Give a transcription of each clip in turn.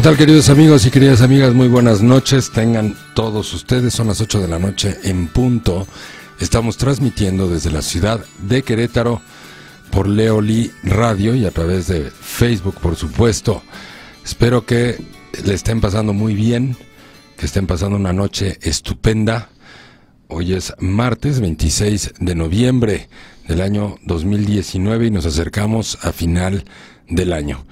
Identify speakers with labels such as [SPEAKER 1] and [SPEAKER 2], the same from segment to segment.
[SPEAKER 1] ¿Qué tal queridos amigos y queridas amigas? Muy buenas noches. Tengan todos ustedes, son las 8 de la noche en punto. Estamos transmitiendo desde la ciudad de Querétaro por Leoli Radio y a través de Facebook, por supuesto. Espero que le estén pasando muy bien, que estén pasando una noche estupenda. Hoy es martes 26 de noviembre del año 2019 y nos acercamos a final del año.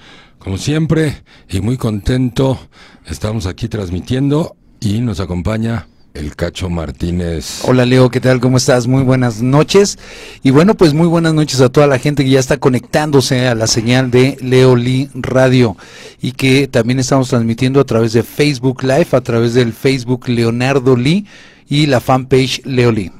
[SPEAKER 1] Como siempre, y muy contento, estamos aquí transmitiendo y nos acompaña el Cacho Martínez.
[SPEAKER 2] Hola Leo, ¿qué tal? ¿Cómo estás? Muy buenas noches. Y bueno, pues muy buenas noches a toda la gente que ya está conectándose a la señal de Leo Lee Radio y que también estamos transmitiendo a través de Facebook Live, a través del Facebook Leonardo Lee y la fanpage Leo Lee.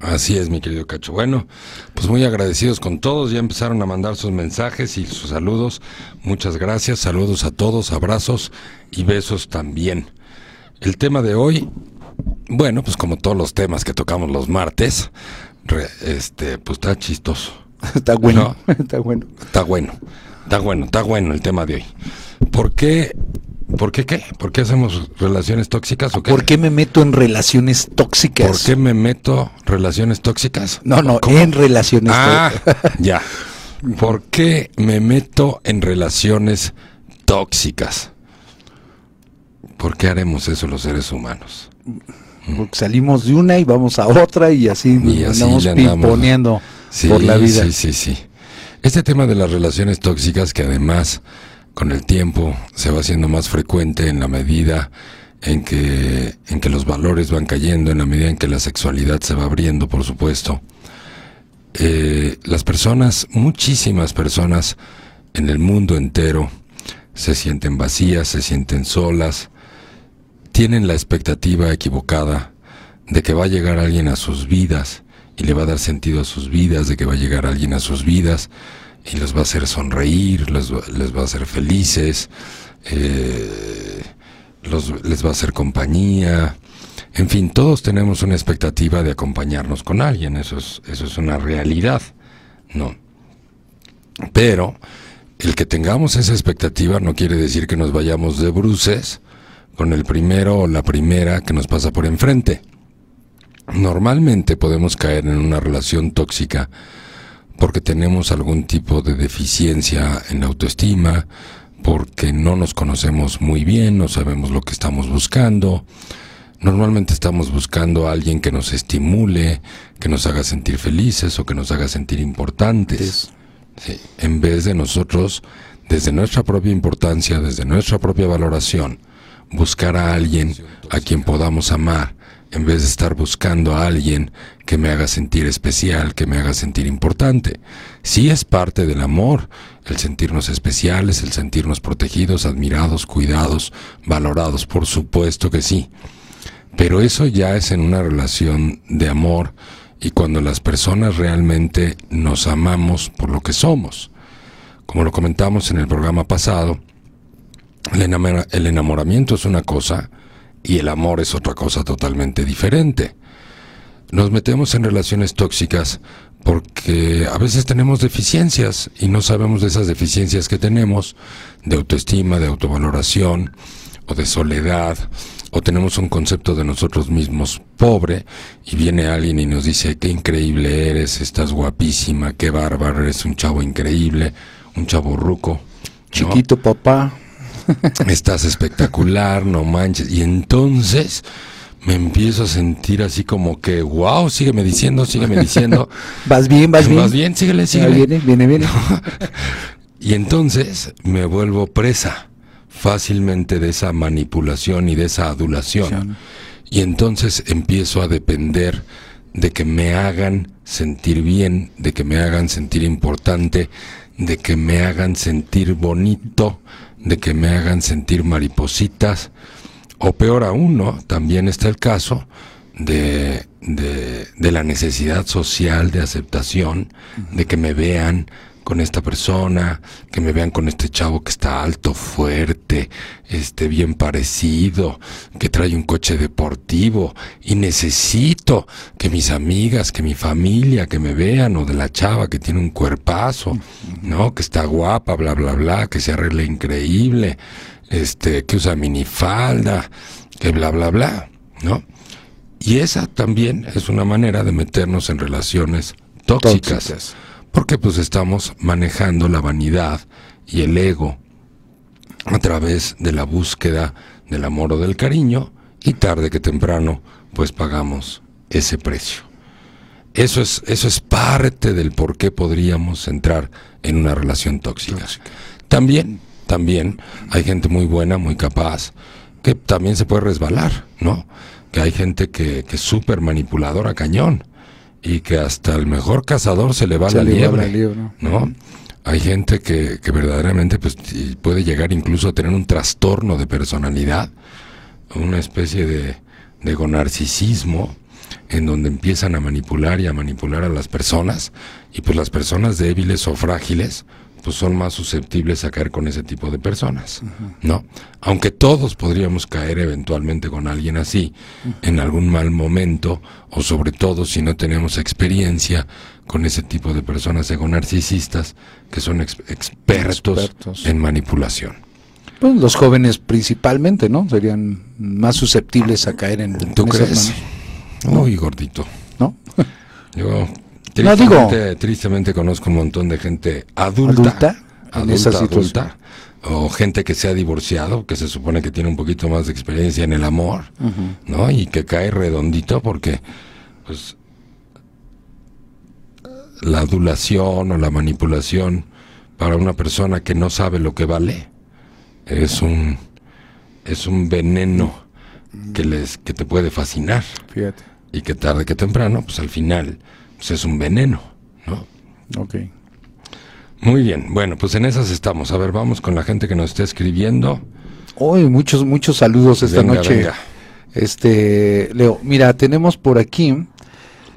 [SPEAKER 1] Así es, mi querido Cacho. Bueno, pues muy agradecidos con todos. Ya empezaron a mandar sus mensajes y sus saludos. Muchas gracias. Saludos a todos, abrazos y besos también. El tema de hoy, bueno, pues como todos los temas que tocamos los martes, este, pues está chistoso.
[SPEAKER 2] está bueno, está bueno.
[SPEAKER 1] Está bueno, está bueno, está bueno el tema de hoy. ¿Por qué ¿Por qué qué? ¿Por qué hacemos relaciones tóxicas o qué?
[SPEAKER 2] ¿Por qué me meto en relaciones tóxicas?
[SPEAKER 1] ¿Por qué me meto relaciones tóxicas?
[SPEAKER 2] No, no, en relaciones
[SPEAKER 1] ah, ya. ¿Por qué me meto en relaciones tóxicas? ¿Por qué haremos eso los seres humanos?
[SPEAKER 2] Porque salimos de una y vamos a otra y así, y así andamos pimponeando por la vida.
[SPEAKER 1] Sí, sí, sí. Este tema de las relaciones tóxicas que además con el tiempo se va haciendo más frecuente en la medida en que, en que los valores van cayendo, en la medida en que la sexualidad se va abriendo, por supuesto. Eh, las personas, muchísimas personas en el mundo entero, se sienten vacías, se sienten solas, tienen la expectativa equivocada de que va a llegar alguien a sus vidas y le va a dar sentido a sus vidas, de que va a llegar alguien a sus vidas y los va a hacer sonreír, les va, a hacer felices, eh, les va a hacer compañía. En fin, todos tenemos una expectativa de acompañarnos con alguien, eso es, eso es una realidad, ¿no? Pero el que tengamos esa expectativa no quiere decir que nos vayamos de bruces con el primero o la primera que nos pasa por enfrente. Normalmente podemos caer en una relación tóxica porque tenemos algún tipo de deficiencia en la autoestima, porque no nos conocemos muy bien, no sabemos lo que estamos buscando. Normalmente estamos buscando a alguien que nos estimule, que nos haga sentir felices o que nos haga sentir importantes. en vez de nosotros, desde nuestra propia importancia, desde nuestra propia valoración, buscar a alguien a quien podamos amar, en vez de estar buscando a alguien que me haga sentir especial, que me haga sentir importante. Sí es parte del amor, el sentirnos especiales, el sentirnos protegidos, admirados, cuidados, valorados, por supuesto que sí. Pero eso ya es en una relación de amor y cuando las personas realmente nos amamos por lo que somos. Como lo comentamos en el programa pasado, el enamoramiento es una cosa, y el amor es otra cosa totalmente diferente. Nos metemos en relaciones tóxicas porque a veces tenemos deficiencias y no sabemos de esas deficiencias que tenemos, de autoestima, de autovaloración o de soledad, o tenemos un concepto de nosotros mismos pobre y viene alguien y nos dice, qué increíble eres, estás guapísima, qué bárbaro, eres un chavo increíble, un chavo ruco.
[SPEAKER 2] Chiquito papá.
[SPEAKER 1] Estás espectacular, no manches. Y entonces me empiezo a sentir así como que, wow, sígueme diciendo, sígueme diciendo.
[SPEAKER 2] vas bien, vas bien.
[SPEAKER 1] Vas bien, síguele, síguele.
[SPEAKER 2] viene, viene, viene.
[SPEAKER 1] y entonces me vuelvo presa fácilmente de esa manipulación y de esa adulación. Y entonces empiezo a depender de que me hagan sentir bien, de que me hagan sentir importante, de que me hagan sentir bonito, de que me hagan sentir maripositas, o peor aún, ¿no? También está el caso de, de, de la necesidad social de aceptación, de que me vean, con esta persona, que me vean con este chavo que está alto, fuerte, este bien parecido, que trae un coche deportivo y necesito que mis amigas, que mi familia, que me vean o de la chava que tiene un cuerpazo, ¿no? Que está guapa, bla bla bla, que se arregle increíble. este, que usa minifalda, que bla, bla, bla, ¿no? Y esa también es una manera de meternos en relaciones tóxicas,
[SPEAKER 2] Tóxicas.
[SPEAKER 1] Porque pues estamos manejando la vanidad y el ego a través de la búsqueda del amor o del cariño y tarde que temprano pues pagamos ese precio. Eso es, eso es parte del por qué podríamos entrar en una relación tóxica. También, también hay gente muy buena, muy capaz, que también se puede resbalar, ¿no? Que hay gente que, que es súper manipuladora, cañón, y que hasta el mejor cazador se le va
[SPEAKER 2] Se
[SPEAKER 1] la
[SPEAKER 2] le va
[SPEAKER 1] liebre,
[SPEAKER 2] la liebre.
[SPEAKER 1] ¿no? Hay gente que, que verdaderamente pues, puede llegar incluso a tener un trastorno de personalidad, una especie de, de gonarcisismo, en donde empiezan a manipular y a manipular a las personas, y pues las personas débiles o frágiles, pues son más susceptibles a caer con ese tipo de personas, ¿no? Aunque todos podríamos caer eventualmente con alguien así, en algún mal momento, o sobre todo si no tenemos experiencia con ese tipo de personas ego-narcisistas que son ex- expertos,
[SPEAKER 2] Expertos.
[SPEAKER 1] en manipulación.
[SPEAKER 2] Pues los jóvenes principalmente, ¿no? Serían más susceptibles a caer en,
[SPEAKER 1] ¿Tú
[SPEAKER 2] en esas
[SPEAKER 1] crees?
[SPEAKER 2] manos,
[SPEAKER 1] Uy, gordito.
[SPEAKER 2] ¿no?
[SPEAKER 1] Yo
[SPEAKER 2] No, digo-
[SPEAKER 1] tristemente, tristemente conozco un montón de gente adulta,
[SPEAKER 2] Adulta, esa
[SPEAKER 1] adulta, o gente que se ha divorciado, que se supone que tiene un poquito más de experiencia en el amor, ¿no? Y que cae redondito porque, pues, la adulación o la manipulación para una persona que no sabe lo que vale es un es un veneno que les que te puede fascinar.
[SPEAKER 2] Fíjate.
[SPEAKER 1] y que tarde que temprano, pues al final, pues es un veneno, ¿no?
[SPEAKER 2] Ok.
[SPEAKER 1] Muy bien, bueno, pues en esas estamos. A ver, vamos con la gente que nos está escribiendo.
[SPEAKER 2] Hoy muchos, muchos saludos esta
[SPEAKER 1] Venga,
[SPEAKER 2] noche.
[SPEAKER 1] venga.
[SPEAKER 2] Este, Leo, mira, tenemos por aquí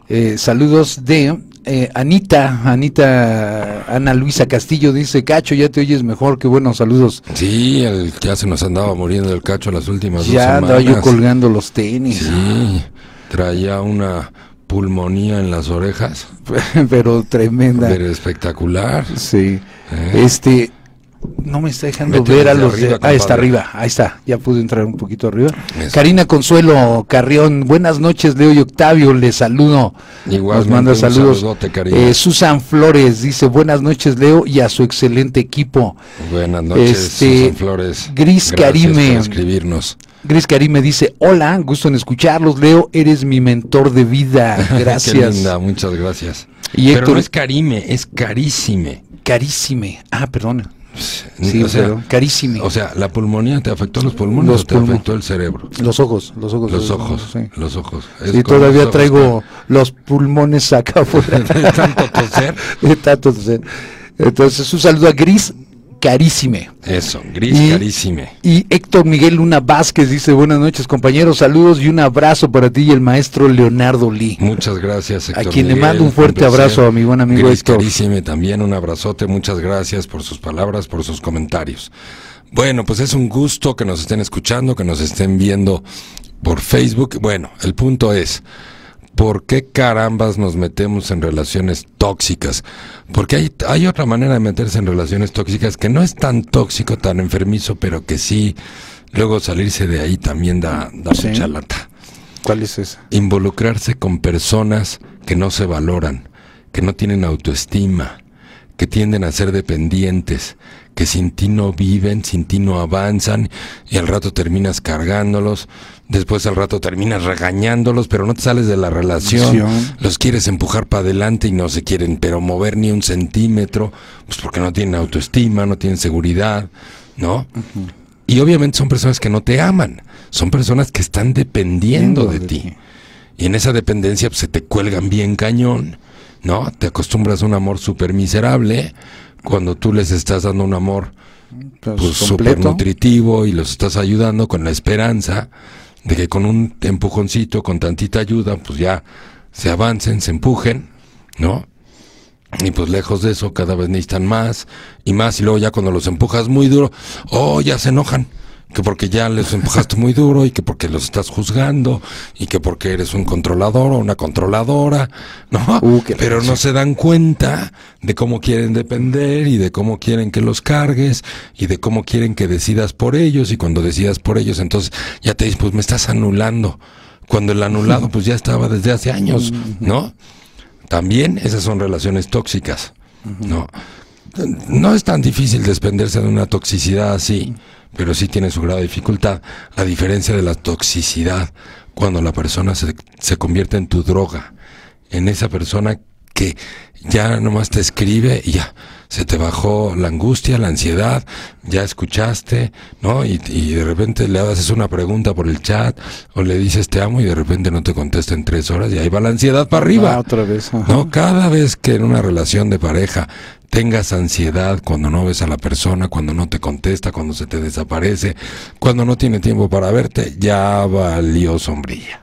[SPEAKER 2] eh, saludos de eh, Anita, Anita, Ana Luisa Castillo dice, Cacho, ya te oyes mejor, qué buenos saludos.
[SPEAKER 1] Sí, el, ya se nos andaba muriendo el cacho las últimas dos
[SPEAKER 2] Ya andaba
[SPEAKER 1] semanas.
[SPEAKER 2] yo colgando los tenis,
[SPEAKER 1] Sí, traía una pulmonía en las orejas,
[SPEAKER 2] pero tremenda.
[SPEAKER 1] pero espectacular.
[SPEAKER 2] Sí.
[SPEAKER 1] ¿eh?
[SPEAKER 2] Este, no me está dejando ver a los de...
[SPEAKER 1] arriba,
[SPEAKER 2] Ahí está
[SPEAKER 1] compadre.
[SPEAKER 2] arriba, ahí está, ya pude entrar un poquito arriba.
[SPEAKER 1] Eso.
[SPEAKER 2] Karina Consuelo Carrión, buenas noches, Leo y Octavio, les saludo.
[SPEAKER 1] Igualmente,
[SPEAKER 2] Nos manda saludos.
[SPEAKER 1] saludote.
[SPEAKER 2] Eh, Susan Flores dice, buenas noches, Leo, y a su excelente equipo.
[SPEAKER 1] Buenas noches,
[SPEAKER 2] este,
[SPEAKER 1] Susan Flores.
[SPEAKER 2] Gris
[SPEAKER 1] Gracias
[SPEAKER 2] Karime.
[SPEAKER 1] por escribirnos.
[SPEAKER 2] Gris Karime dice, hola, gusto en escucharlos, Leo, eres mi mentor de vida,
[SPEAKER 1] Qué
[SPEAKER 2] gracias.
[SPEAKER 1] linda, muchas gracias.
[SPEAKER 2] Y
[SPEAKER 1] Pero
[SPEAKER 2] Héctor-
[SPEAKER 1] no es carime, es carísime.
[SPEAKER 2] Carísime. Ah, perdón. Sí,
[SPEAKER 1] o sea. O sea, ¿la pulmonía te afectó los pulmones
[SPEAKER 2] Los
[SPEAKER 1] o te afectó el cerebro?
[SPEAKER 2] Los ojos, los ojos.
[SPEAKER 1] Los ojos,
[SPEAKER 2] Sí.
[SPEAKER 1] los ojos.
[SPEAKER 2] Sí,
[SPEAKER 1] con
[SPEAKER 2] todavía
[SPEAKER 1] los ojos
[SPEAKER 2] traigo los pulmones acá afuera.
[SPEAKER 1] De tanto toser.
[SPEAKER 2] De tanto toser. Entonces, un saludo a Gris Carísime.
[SPEAKER 1] que- Eso, gris
[SPEAKER 2] Y-
[SPEAKER 1] carísime.
[SPEAKER 2] Y Héctor Miguel Luna Vázquez dice, buenas noches compañeros, saludos y un abrazo para ti y el maestro Leonardo Lee.
[SPEAKER 1] Muchas gracias, Héctor
[SPEAKER 2] A quien le mando un fuerte abrazo a mi buen amigo
[SPEAKER 1] Gris
[SPEAKER 2] Héctor.
[SPEAKER 1] Carísime también, un abrazote. Muchas gracias por sus palabras, por sus comentarios. Bueno, pues es un gusto que nos estén escuchando, que nos estén viendo por Facebook. Bueno, el punto es, ¿por qué carambas nos metemos en relaciones tóxicas? Porque hay, hay otra manera de meterse en relaciones tóxicas que no es tan tóxico, tan enfermizo, pero que sí, luego salirse de ahí también da, da
[SPEAKER 2] Sí.
[SPEAKER 1] mucha lata
[SPEAKER 2] ¿Cuál es esa?
[SPEAKER 1] involucrarse con personas que no se valoran, que no tienen autoestima, que tienden a ser dependientes, que sin ti no viven, sin ti no avanzan y al rato terminas cargándolos, después al rato terminas regañándolos, pero no te sales de la relación, los quieres empujar para adelante y no se quieren pero mover ni un centímetro, pues porque no tienen autoestima, no tienen seguridad, ¿no? Y obviamente son personas que no te aman, son personas que están dependiendo de,
[SPEAKER 2] de
[SPEAKER 1] ti.
[SPEAKER 2] ti.
[SPEAKER 1] Y en esa dependencia pues, se te cuelgan bien cañón, ¿no? Te acostumbras a un amor súper miserable cuando tú les estás dando un amor
[SPEAKER 2] Pues,
[SPEAKER 1] pues súper
[SPEAKER 2] completo.
[SPEAKER 1] nutritivo y los estás ayudando con la esperanza de que con un empujoncito, con tantita ayuda, pues ya se avancen, se empujen, ¿no? Y pues lejos de eso, cada vez necesitan más y más. Y luego ya cuando los empujas muy duro, oh, ya se enojan. Que porque ya les empujaste muy duro y que porque los estás juzgando y que porque eres un controlador o una controladora, ¿no?
[SPEAKER 3] Uh,
[SPEAKER 1] Pero no se dan cuenta de cómo quieren depender y de cómo quieren que los cargues y de cómo quieren que decidas por ellos y cuando decidas por ellos entonces ya te dices, pues me estás anulando. Cuando el anulado pues ya estaba desde hace años, ¿no? También esas son relaciones tóxicas, ¿no? No es tan difícil desprenderse de una toxicidad así, pero sí tiene su grado de dificultad, a diferencia de la toxicidad cuando la persona se, se convierte en tu droga, en esa persona que ya nomás te escribe y ya se te bajó la angustia, la ansiedad, ya escuchaste, ¿no? Y, y de repente le haces una pregunta por el chat o le dices te amo y de repente no te contesta en tres horas y ahí va la ansiedad para arriba.
[SPEAKER 3] Ah, otra vez. ajá.
[SPEAKER 1] No, cada vez que en una relación de pareja tengas ansiedad cuando no ves a la persona, cuando no te contesta, cuando se te desaparece, cuando no tiene tiempo para verte, ya valió sombrilla.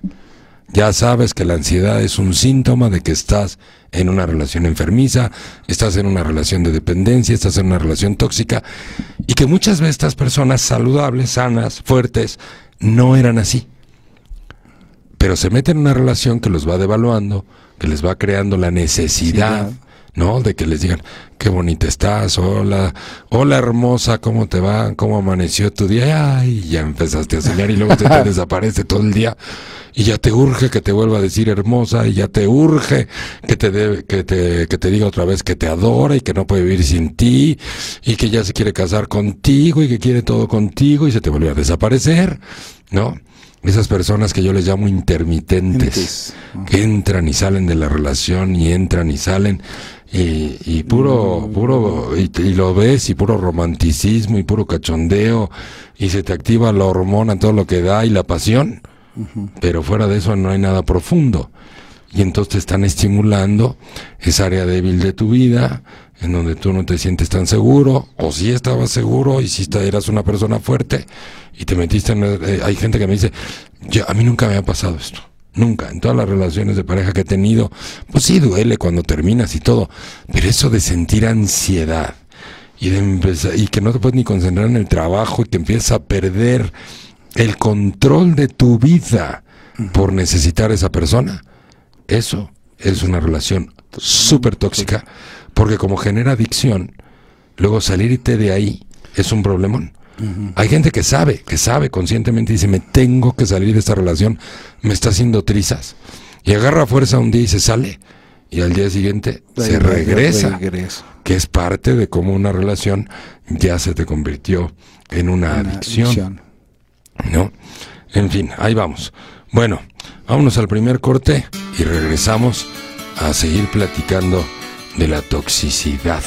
[SPEAKER 1] Ya sabes que la ansiedad es un síntoma de que estás en una relación enfermiza, estás en una relación de dependencia, estás en una relación tóxica y que muchas veces estas personas saludables, sanas, fuertes, no eran así. Pero se meten en una relación que los va devaluando, que les va creando la necesidad, ¿no? De que les digan, qué bonita estás, hola, hola hermosa, ¿cómo te va? ¿Cómo amaneció tu día? Ay, ya empezaste a soñar y luego se te desaparece todo el día y ya te urge que te vuelva a decir hermosa y ya te urge que te, que te, que te diga otra vez que te adora y que no puede vivir sin ti y que ya se quiere casar contigo y que quiere todo contigo y se te vuelve a desaparecer, ¿no? Esas personas que yo les llamo intermitentes,
[SPEAKER 3] Entes.
[SPEAKER 1] que entran y salen de la relación y entran y salen y, y puro, puro, y, y lo ves y puro romanticismo y puro cachondeo y se te activa la hormona, todo lo que da y la pasión, pero fuera de eso no hay nada profundo. Y entonces te están estimulando esa área débil de tu vida, en donde tú no te sientes tan seguro, o si estabas seguro y si esta- eras una persona fuerte, y te metiste en... eh, hay gente que me dice, "Yo- a mí nunca me ha pasado esto. Nunca, en todas las relaciones de pareja que he tenido, pues sí duele cuando terminas y todo, pero eso de sentir ansiedad y de empezar, y que no te puedes ni concentrar en el trabajo y que empiezas a perder el control de tu vida por necesitar a esa persona, eso es una relación súper tóxica, porque como genera adicción, luego salirte de ahí es un problemón. Hay gente que sabe, que sabe conscientemente, dice, me tengo que salir de esta relación, me está haciendo trizas. Y agarra fuerza un día y se sale. Y al día siguiente se regresa,
[SPEAKER 3] regresa.
[SPEAKER 1] que es parte de cómo una relación ya se te convirtió en una,
[SPEAKER 3] Una
[SPEAKER 1] adicción.
[SPEAKER 3] adicción.
[SPEAKER 1] ¿no? En fin, ahí vamos. Bueno, vámonos al primer corte y regresamos a seguir platicando de la toxicidad.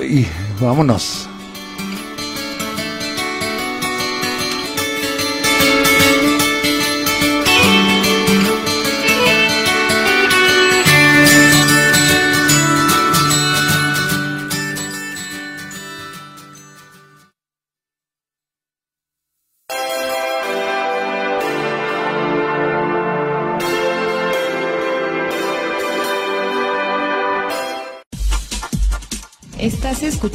[SPEAKER 3] Ay, vámonos.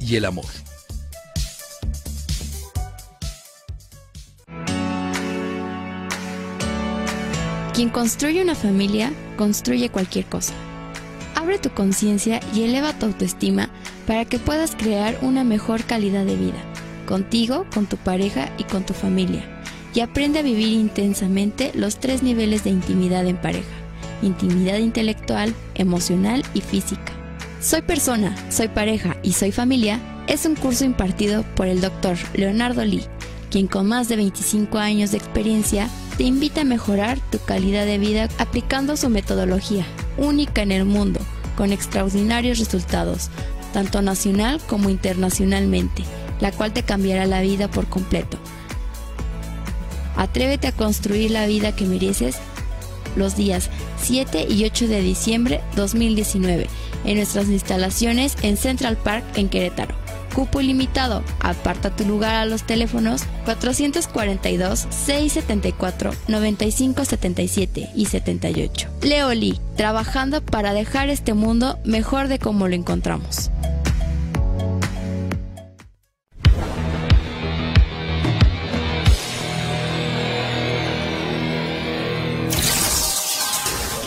[SPEAKER 2] y el amor.
[SPEAKER 4] Quien construye una familia, construye cualquier cosa. Abre tu conciencia y eleva tu autoestima para que puedas crear una mejor calidad de vida, contigo, con tu pareja y con tu familia. Y aprende a vivir intensamente los tres niveles de intimidad en pareja. intimidad intelectual, emocional y física. Soy persona, soy pareja y soy familia es un curso impartido por el doctor Leonardo Lee, quien con más de 25 años de experiencia te invita a mejorar tu calidad de vida aplicando su metodología, única en el mundo, con extraordinarios resultados, tanto nacional como internacionalmente, la cual te cambiará la vida por completo. Atrévete a construir la vida que mereces los días 7 y 8 de diciembre 2019 en nuestras instalaciones en Central Park en Querétaro. Cupo ilimitado. Aparta tu lugar a los teléfonos 442-674-9577 y 78. Leoli, trabajando para dejar este mundo mejor de como lo encontramos.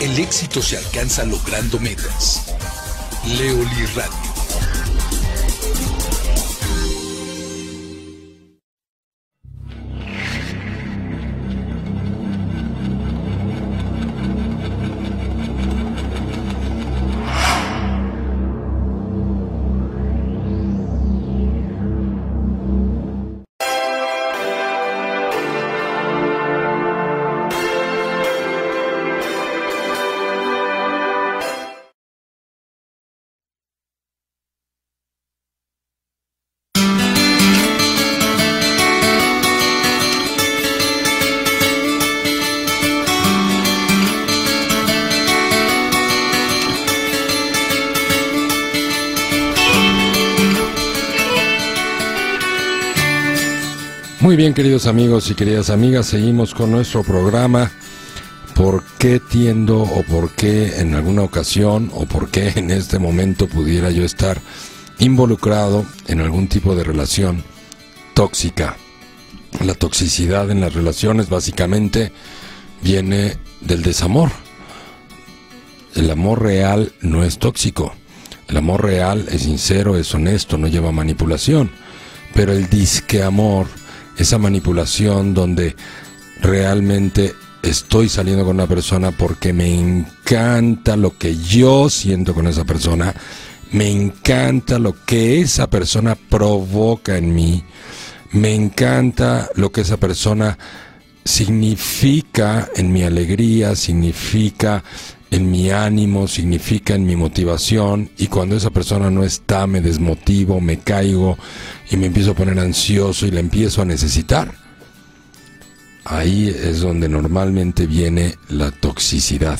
[SPEAKER 5] El éxito se alcanza logrando metas. Leoli Radio.
[SPEAKER 1] Muy bien, queridos amigos y queridas amigas, seguimos con nuestro programa. ¿Por qué tiendo o por qué en alguna ocasión o por qué en este momento pudiera yo estar involucrado en algún tipo de relación tóxica? La toxicidad en las relaciones básicamente viene del desamor. El amor real no es tóxico. El amor real es sincero, es honesto, no lleva manipulación. Pero el disque amor esa manipulación donde realmente estoy saliendo con una persona porque me encanta lo que yo siento con esa persona, me encanta lo que esa persona provoca en mí, me encanta lo que esa persona significa en mi alegría, significa en mi ánimo, significa en mi motivación y cuando esa persona no está me desmotivo, me caigo y me empiezo a poner ansioso y la empiezo a necesitar. Ahí es donde normalmente viene la toxicidad.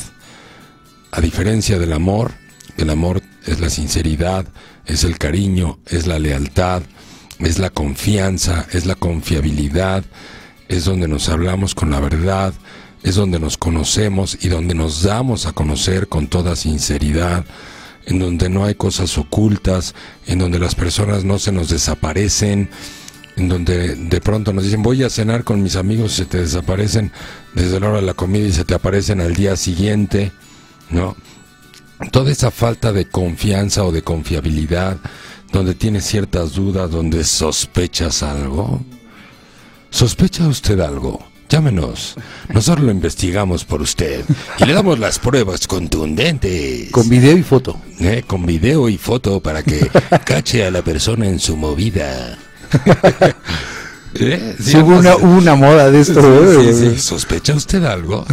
[SPEAKER 1] A diferencia del amor, el amor es la sinceridad, es el cariño, es la lealtad, es la confianza, es la confiabilidad, es donde nos hablamos con la verdad, es donde nos conocemos y donde nos damos a conocer con toda sinceridad, en donde no hay cosas ocultas, en donde las personas no se nos desaparecen, en donde de pronto nos dicen voy a cenar con mis amigos y se te desaparecen desde la hora de la comida y se te aparecen al día siguiente, ¿no? Toda esa falta de confianza o de confiabilidad, donde tienes ciertas dudas, donde sospechas algo. ¿Sospecha usted algo? Llámenos. Nosotros lo investigamos por usted y le damos las pruebas contundentes.
[SPEAKER 2] Con video y foto.
[SPEAKER 1] Eh, con video y foto para que cache a la persona en su movida.
[SPEAKER 2] ¿Eh? hubo, una, una, moda de esto.
[SPEAKER 1] ¿eh? ¿Sospecha usted algo?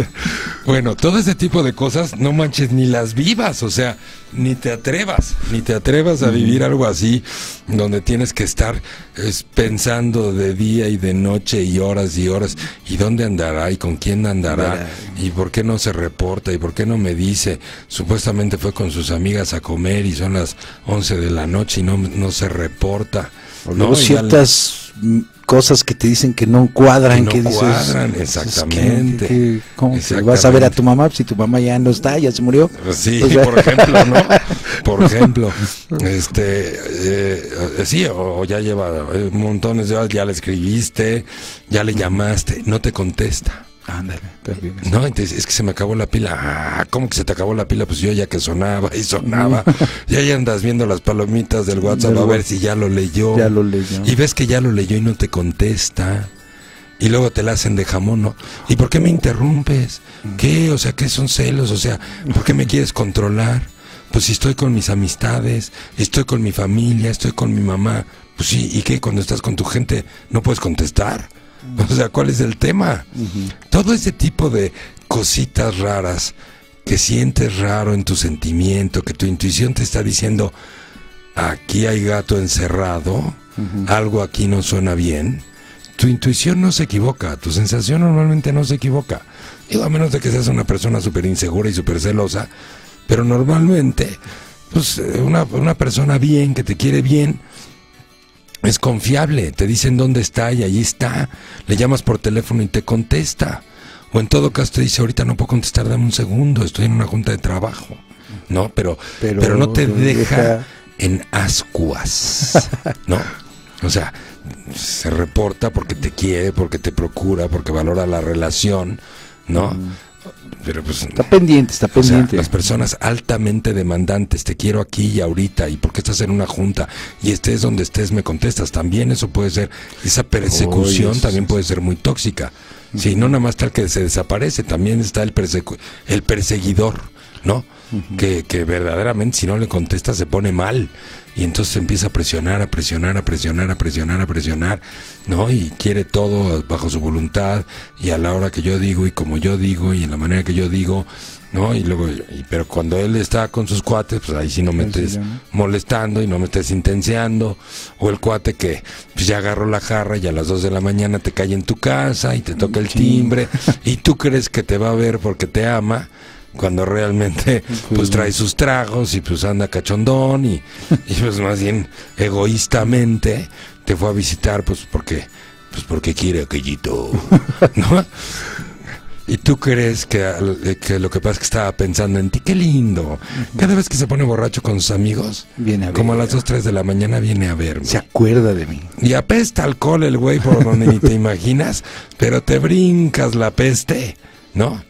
[SPEAKER 1] bueno, todo ese tipo de cosas, no manches, ni las vivas, o sea, ni te atrevas, ni te atrevas a vivir algo así, donde tienes que estar pensando de día y de noche y horas y horas, y dónde andará y con quién andará, y por qué no se reporta y por qué no me dice, supuestamente fue con sus amigas a comer y son las 11 de la noche y no, no se reporta.
[SPEAKER 2] No, ciertas cosas que te dicen que no cuadran, que,
[SPEAKER 1] no cuadran, pues, exactamente.
[SPEAKER 2] ¿Cómo vas a ver a tu mamá si tu mamá ya no está, ya se murió?
[SPEAKER 1] Pues sí, por ejemplo, ¿no? Por ejemplo, este, eh, sí, o, ya lleva eh, montones de horas, ya le escribiste, ya le llamaste, no te contesta.
[SPEAKER 2] Ándale,
[SPEAKER 1] No, entonces es que se me acabó la pila. Ah, ¿cómo que se te acabó la pila? Pues yo ya que sonaba y sonaba. ya ya andas viendo las palomitas del WhatsApp a ver si ya lo leyó.
[SPEAKER 2] Ya lo leyó.
[SPEAKER 1] Y ves que ya lo leyó y no te contesta. y luego te la hacen de jamón, ¿no? ¿Y por qué me interrumpes? ¿Qué? O sea, ¿qué son celos? O sea, ¿por qué me quieres controlar? Pues si estoy con mis amistades, estoy con mi familia, estoy con mi mamá. Pues sí, ¿y qué? Cuando estás con tu gente no puedes contestar. O sea, ¿cuál es el tema? Todo ese tipo de cositas raras que sientes raro en tu sentimiento, que tu intuición te está diciendo, aquí hay gato encerrado, algo aquí no suena bien tu intuición no se equivoca, tu sensación normalmente no se equivoca. Digo, a menos de que seas una persona súper insegura y súper celosa, pero normalmente, pues eh, una, una persona bien, que te quiere bien, es confiable, te dicen dónde está y allí está, le llamas por teléfono y te contesta. O en todo caso te dice, ahorita no puedo contestar, dame un segundo, estoy en una junta de trabajo. No, pero, pero, no te deja en ascuas. ¿No? O sea, se reporta porque te quiere, porque te procura, porque valora la relación, ¿no?
[SPEAKER 2] Pero pues, está pendiente, está pendiente.
[SPEAKER 1] las personas altamente demandantes, te quiero aquí y ahorita, y porque estás en una junta, y estés donde estés, me contestas. También eso puede ser, esa persecución también puede ser muy tóxica. Sí, no nada más tal que se desaparece, también está el, el perseguidor, ¿no? Que, que verdaderamente si no le contestas se pone mal. Y entonces empieza a presionar, a presionar, a presionar, a presionar, a presionar, ¿no? Y quiere todo bajo su voluntad. Y a la hora que yo digo y como yo digo y en la manera que yo digo, ¿no? Y luego, pero cuando él está con sus cuates, pues ahí sí no me estés molestando y no me estés intenseando, o el cuate que pues ya agarró la jarra y a las 2 de la mañana te cae en tu casa y te toca el timbre. Y tú crees que te va a ver porque te ama cuando realmente pues trae sus tragos y pues anda cachondón y, pues más bien egoístamente te fue a visitar pues porque pues porque quiere aquellito ¿no? y tú crees que, que, lo que pasa es que estaba pensando en ti, qué lindo. Cada vez que se pone borracho con sus amigos, viene a como a las 2, 3 de la mañana, viene a verme.
[SPEAKER 2] Se acuerda de mí.
[SPEAKER 1] Y apesta alcohol el güey por donde ni te imaginas, pero te brincas la peste, ¿no?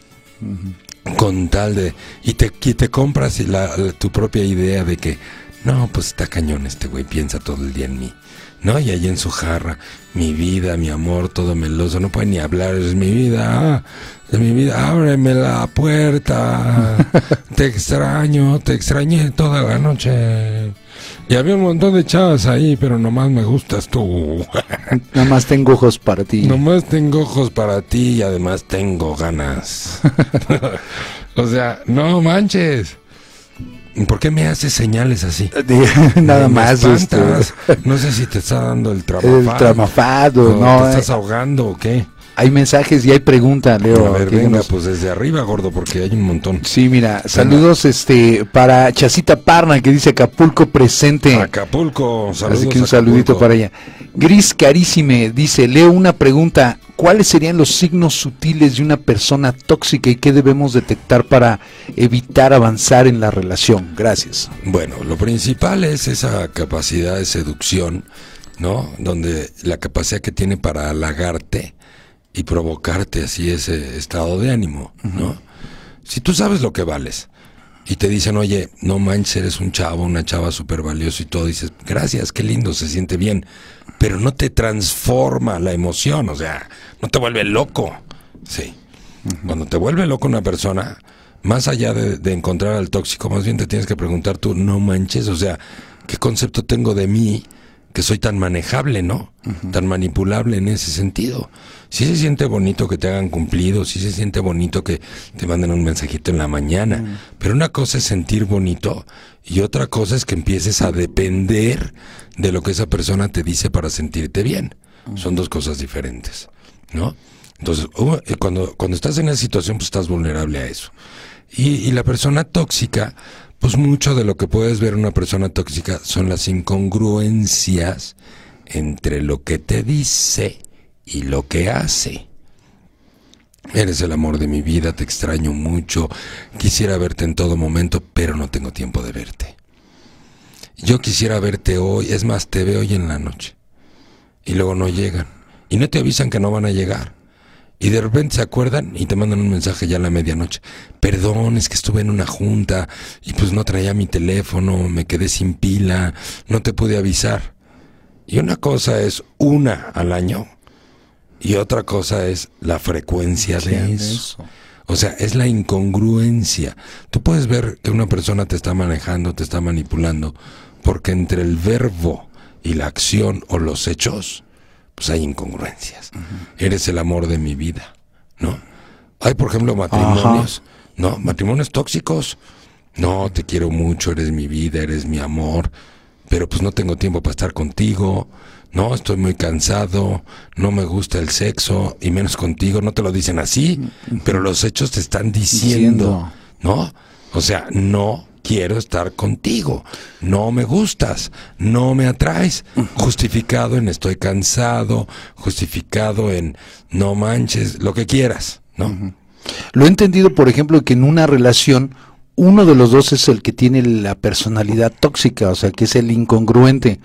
[SPEAKER 1] Con tal de y te, te compras la, tu propia idea de que no pues está cañón este güey piensa todo el día en mí no y ahí en su jarra mi vida mi amor todo meloso no puede ni hablar es mi vida es mi vida ábreme la puerta te extraño te extrañé toda la noche y había un montón de chavas ahí, pero nomás me gustas tú.
[SPEAKER 2] nomás tengo ojos para ti.
[SPEAKER 1] Nomás tengo ojos para ti y además tengo ganas. o sea, no manches. ¿Por qué me haces señales así?
[SPEAKER 2] Nada más.
[SPEAKER 1] Este, no sé si te está dando el tramafado.
[SPEAKER 2] El tramafado, no.
[SPEAKER 1] ¿Te estás eh. ahogando o qué?
[SPEAKER 2] Hay mensajes y hay preguntas, Leo.
[SPEAKER 1] A ver, venga, pues desde arriba, gordo, porque hay un montón.
[SPEAKER 2] Sí, mira, saludos este para Chacita Parna, que dice Acapulco presente.
[SPEAKER 1] Acapulco, saludos.
[SPEAKER 2] Así que un saludito para ella. Gris Carísime dice, Leo, una pregunta. ¿Cuáles serían los signos sutiles de una persona tóxica y qué debemos detectar para evitar avanzar en la relación? Gracias.
[SPEAKER 1] Bueno, lo principal es esa capacidad de seducción, ¿no? Donde la capacidad que tiene para halagarte y provocarte así ese estado de ánimo, ¿no? Si tú sabes lo que vales y te dicen, oye, no manches, eres un chavo, una chava súper valioso y todo, dices, gracias, qué lindo, se siente bien, pero no te transforma la emoción, o sea, no te vuelve loco, sí. Cuando te vuelve loco una persona, más allá de, de encontrar al tóxico, más bien te tienes que preguntar tú, no manches, o sea, ¿qué concepto tengo de mí? Que soy tan manejable, ¿no? Tan manipulable en ese sentido. Sí se siente bonito que te hagan cumplido, sí se siente bonito que te manden un mensajito en la mañana, pero una cosa es sentir bonito y otra cosa es que empieces a depender de lo que esa persona te dice para sentirte bien. Son dos cosas diferentes, ¿no? Entonces, eh, cuando, cuando estás en esa situación, pues estás vulnerable a eso. Y, y la persona tóxica, pues mucho de lo que puedes ver en una persona tóxica son las incongruencias entre lo que te dice y lo que hace. Eres el amor de mi vida, te extraño mucho, quisiera verte en todo momento, pero no tengo tiempo de verte. Yo quisiera verte hoy, es más, te veo hoy en la noche. Y luego no llegan. Y no te avisan que no van a llegar. Y de repente se acuerdan y te mandan un mensaje ya a la medianoche. Perdón, es que estuve en una junta y pues no traía mi teléfono, me quedé sin pila, no te pude avisar. Y una cosa es una al año y otra cosa es la frecuencia de eso. O sea, es la incongruencia. Tú puedes ver que una persona te está manejando, te está manipulando, porque entre el verbo y la acción o los hechos, pues hay incongruencias. Eres el amor de mi vida, ¿no? Hay, por ejemplo, matrimonios, ¿no? Matrimonios tóxicos. No, te quiero mucho, eres mi vida, eres mi amor, pero pues no tengo tiempo para estar contigo no, estoy muy cansado, no me gusta el sexo, y menos contigo, no te lo dicen así, pero los hechos te están diciendo, ¿no? O sea, no quiero estar contigo, no me gustas, no me atraes, justificado en estoy cansado, justificado en no manches, lo que quieras, ¿no?
[SPEAKER 2] Lo he entendido, por ejemplo, que en una relación uno de los dos es el que tiene la personalidad tóxica, o sea, que es el incongruente.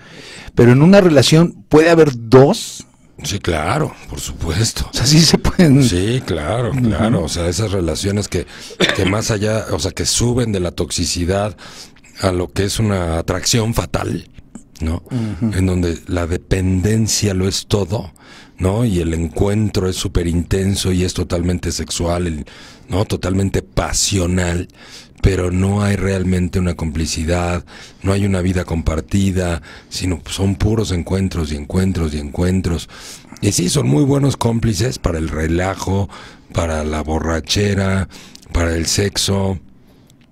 [SPEAKER 2] Pero en una relación puede haber dos.
[SPEAKER 1] Sí, claro, por supuesto.
[SPEAKER 2] O sea, sí se pueden.
[SPEAKER 1] Sí, claro, claro. O sea, esas relaciones que, que más allá, o sea, que suben de la toxicidad a lo que es una atracción fatal, ¿no? En donde la dependencia lo es todo, ¿no? Y el encuentro es súper intenso y es totalmente sexual, ¿no? Totalmente pasional pero no hay realmente una complicidad, no hay una vida compartida, sino son puros encuentros y encuentros y encuentros. Y sí, son muy buenos cómplices para el relajo, para la borrachera, para el sexo,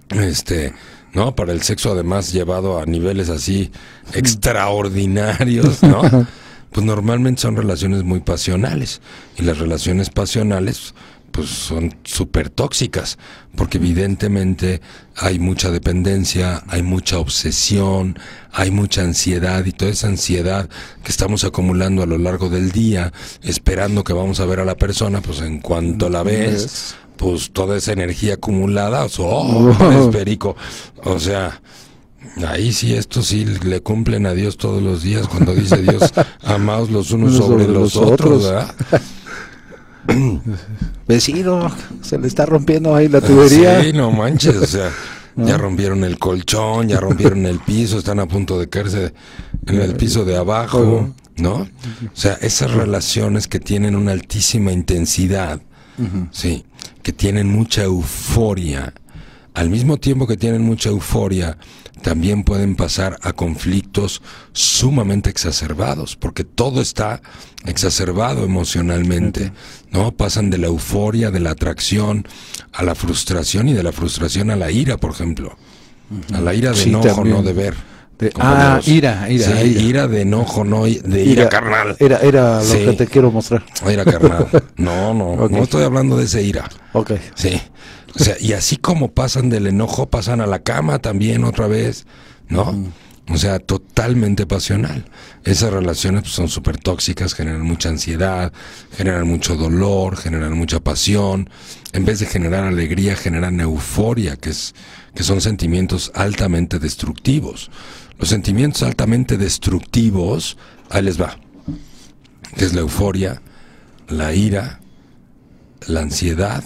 [SPEAKER 1] este, ¿no? Para el sexo además llevado a niveles así extraordinarios, ¿no? Pues normalmente son relaciones muy pasionales. Y las relaciones pasionales pues son súper tóxicas, porque evidentemente hay mucha dependencia, hay mucha obsesión, hay mucha ansiedad y toda esa ansiedad que estamos acumulando a lo largo del día, esperando que vamos a ver a la persona, pues en cuanto la ves, pues toda esa energía acumulada, oh, es perico, o sea, Ahí sí, esto sí le cumplen a Dios todos los días cuando dice Dios, amaos los unos sobre, los, otros, ¿verdad?
[SPEAKER 2] Vecino, se le está rompiendo ahí la tubería.
[SPEAKER 1] Sí, no manches, o sea, ya rompieron el colchón, ya rompieron el piso, están a punto de caerse en el piso de abajo, ¿no? O sea, esas relaciones que tienen una altísima intensidad, sí, que tienen mucha euforia, al mismo tiempo que tienen mucha euforia, también pueden pasar a conflictos sumamente exacerbados, porque todo está exacerbado emocionalmente, ¿no? Pasan de la euforia, de la atracción, a la frustración y de la frustración a la ira, por ejemplo. A la ira de enojo, no de ver.
[SPEAKER 2] Ah, ira, ira,
[SPEAKER 1] ira. de enojo, no de ira, carnal.
[SPEAKER 2] Era, era lo que te quiero mostrar.
[SPEAKER 1] Ira carnal. No, no, no estoy hablando de ese ira.
[SPEAKER 2] Ok.
[SPEAKER 1] Sí. O sea, y así como pasan del enojo, pasan a la cama también otra vez, ¿no? O sea, totalmente pasional. Esas relaciones pues, son súper tóxicas, generan mucha ansiedad, generan mucho dolor, generan mucha pasión. En vez de generar alegría, generan euforia, que, es, que son sentimientos altamente destructivos. Los sentimientos altamente destructivos, ahí les va, que es la euforia, la ira, la ansiedad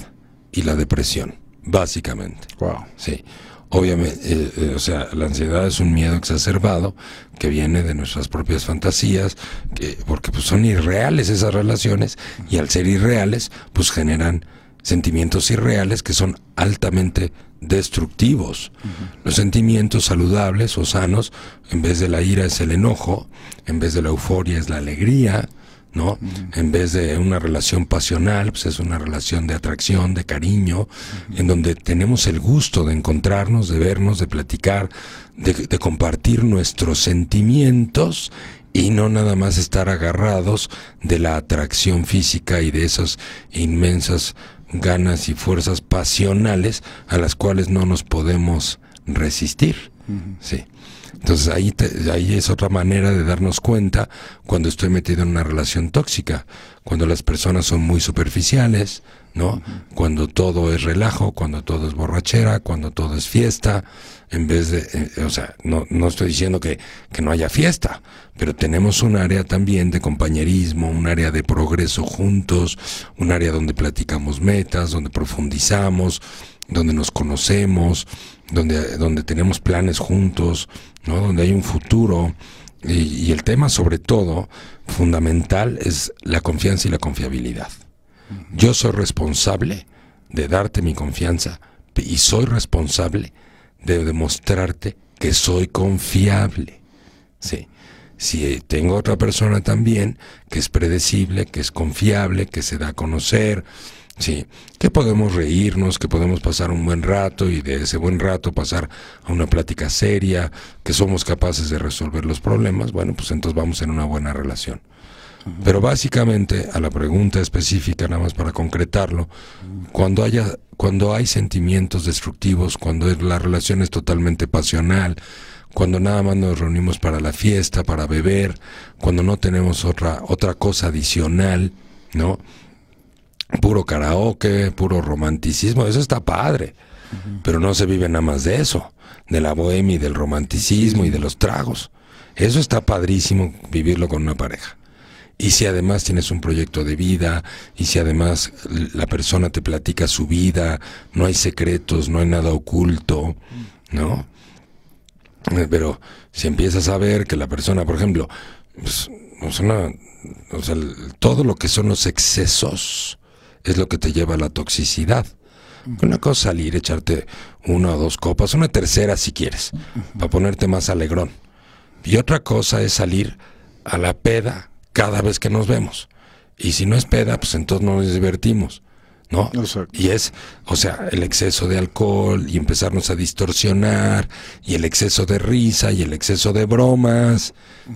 [SPEAKER 1] y la depresión básicamente.
[SPEAKER 2] Wow.
[SPEAKER 1] Sí. Obviamente, eh, eh, o sea, la ansiedad es un miedo exacerbado que viene de nuestras propias fantasías, que, porque pues son irreales esas relaciones y al ser irreales, pues generan sentimientos irreales que son altamente destructivos. Los sentimientos saludables o sanos, en vez de la ira es el enojo, en vez de la euforia es la alegría, ¿no? En vez de una relación pasional, pues es una relación de atracción, de cariño, en donde tenemos el gusto de encontrarnos, de vernos, de platicar, de, de, compartir nuestros sentimientos y no nada más estar agarrados de la atracción física y de esas inmensas ganas y fuerzas pasionales a las cuales no nos podemos resistir. Sí. Entonces ahí, ahí es otra manera de darnos cuenta cuando estoy metido en una relación tóxica, cuando las personas son muy superficiales, ¿no? Cuando todo es relajo, cuando todo es borrachera, cuando todo es fiesta, en vez de, eh, o sea, no, no estoy diciendo que, que no haya fiesta, pero tenemos un área también de compañerismo, un área de progreso juntos, un área donde platicamos metas, donde profundizamos, donde nos conocemos, donde, donde tenemos planes juntos, ¿no? donde hay un futuro, y, el tema sobre todo fundamental es la confianza y la confiabilidad. Yo soy responsable de darte mi confianza y soy responsable de demostrarte que soy confiable. Sí. Si tengo otra persona también que es predecible, que es confiable, que se da a conocer, Sí, que podemos reírnos, que podemos pasar un buen rato y de ese buen rato pasar a una plática seria, que somos capaces de resolver los problemas, bueno, pues entonces vamos en una buena relación. Pero básicamente a la pregunta específica, nada más para concretarlo, cuando haya, cuando hay sentimientos destructivos, cuando la relación es totalmente pasional, cuando nada más nos reunimos para la fiesta, para beber, cuando no tenemos otra, otra cosa adicional, ¿no? Puro karaoke, puro romanticismo, eso está padre. Pero no se vive nada más de eso, de la bohemia y del romanticismo y de los tragos. Eso está padrísimo vivirlo con una pareja. Y si además tienes un proyecto de vida, y si además la persona te platica su vida, no hay secretos, no hay nada oculto, ¿no? Eh, pero si empiezas a ver que la persona, por ejemplo, pues, o sea, todo lo que son los excesos, es lo que te lleva a la toxicidad. Una cosa es salir, echarte una o dos copas, una tercera si quieres, para ponerte más alegrón. Y otra cosa es salir a la peda cada vez que nos vemos. Y si no es peda, pues entonces nos divertimos, ¿no? Y es, o sea, el exceso de alcohol y empezarnos a distorsionar, y el exceso de risa, y el exceso de bromas,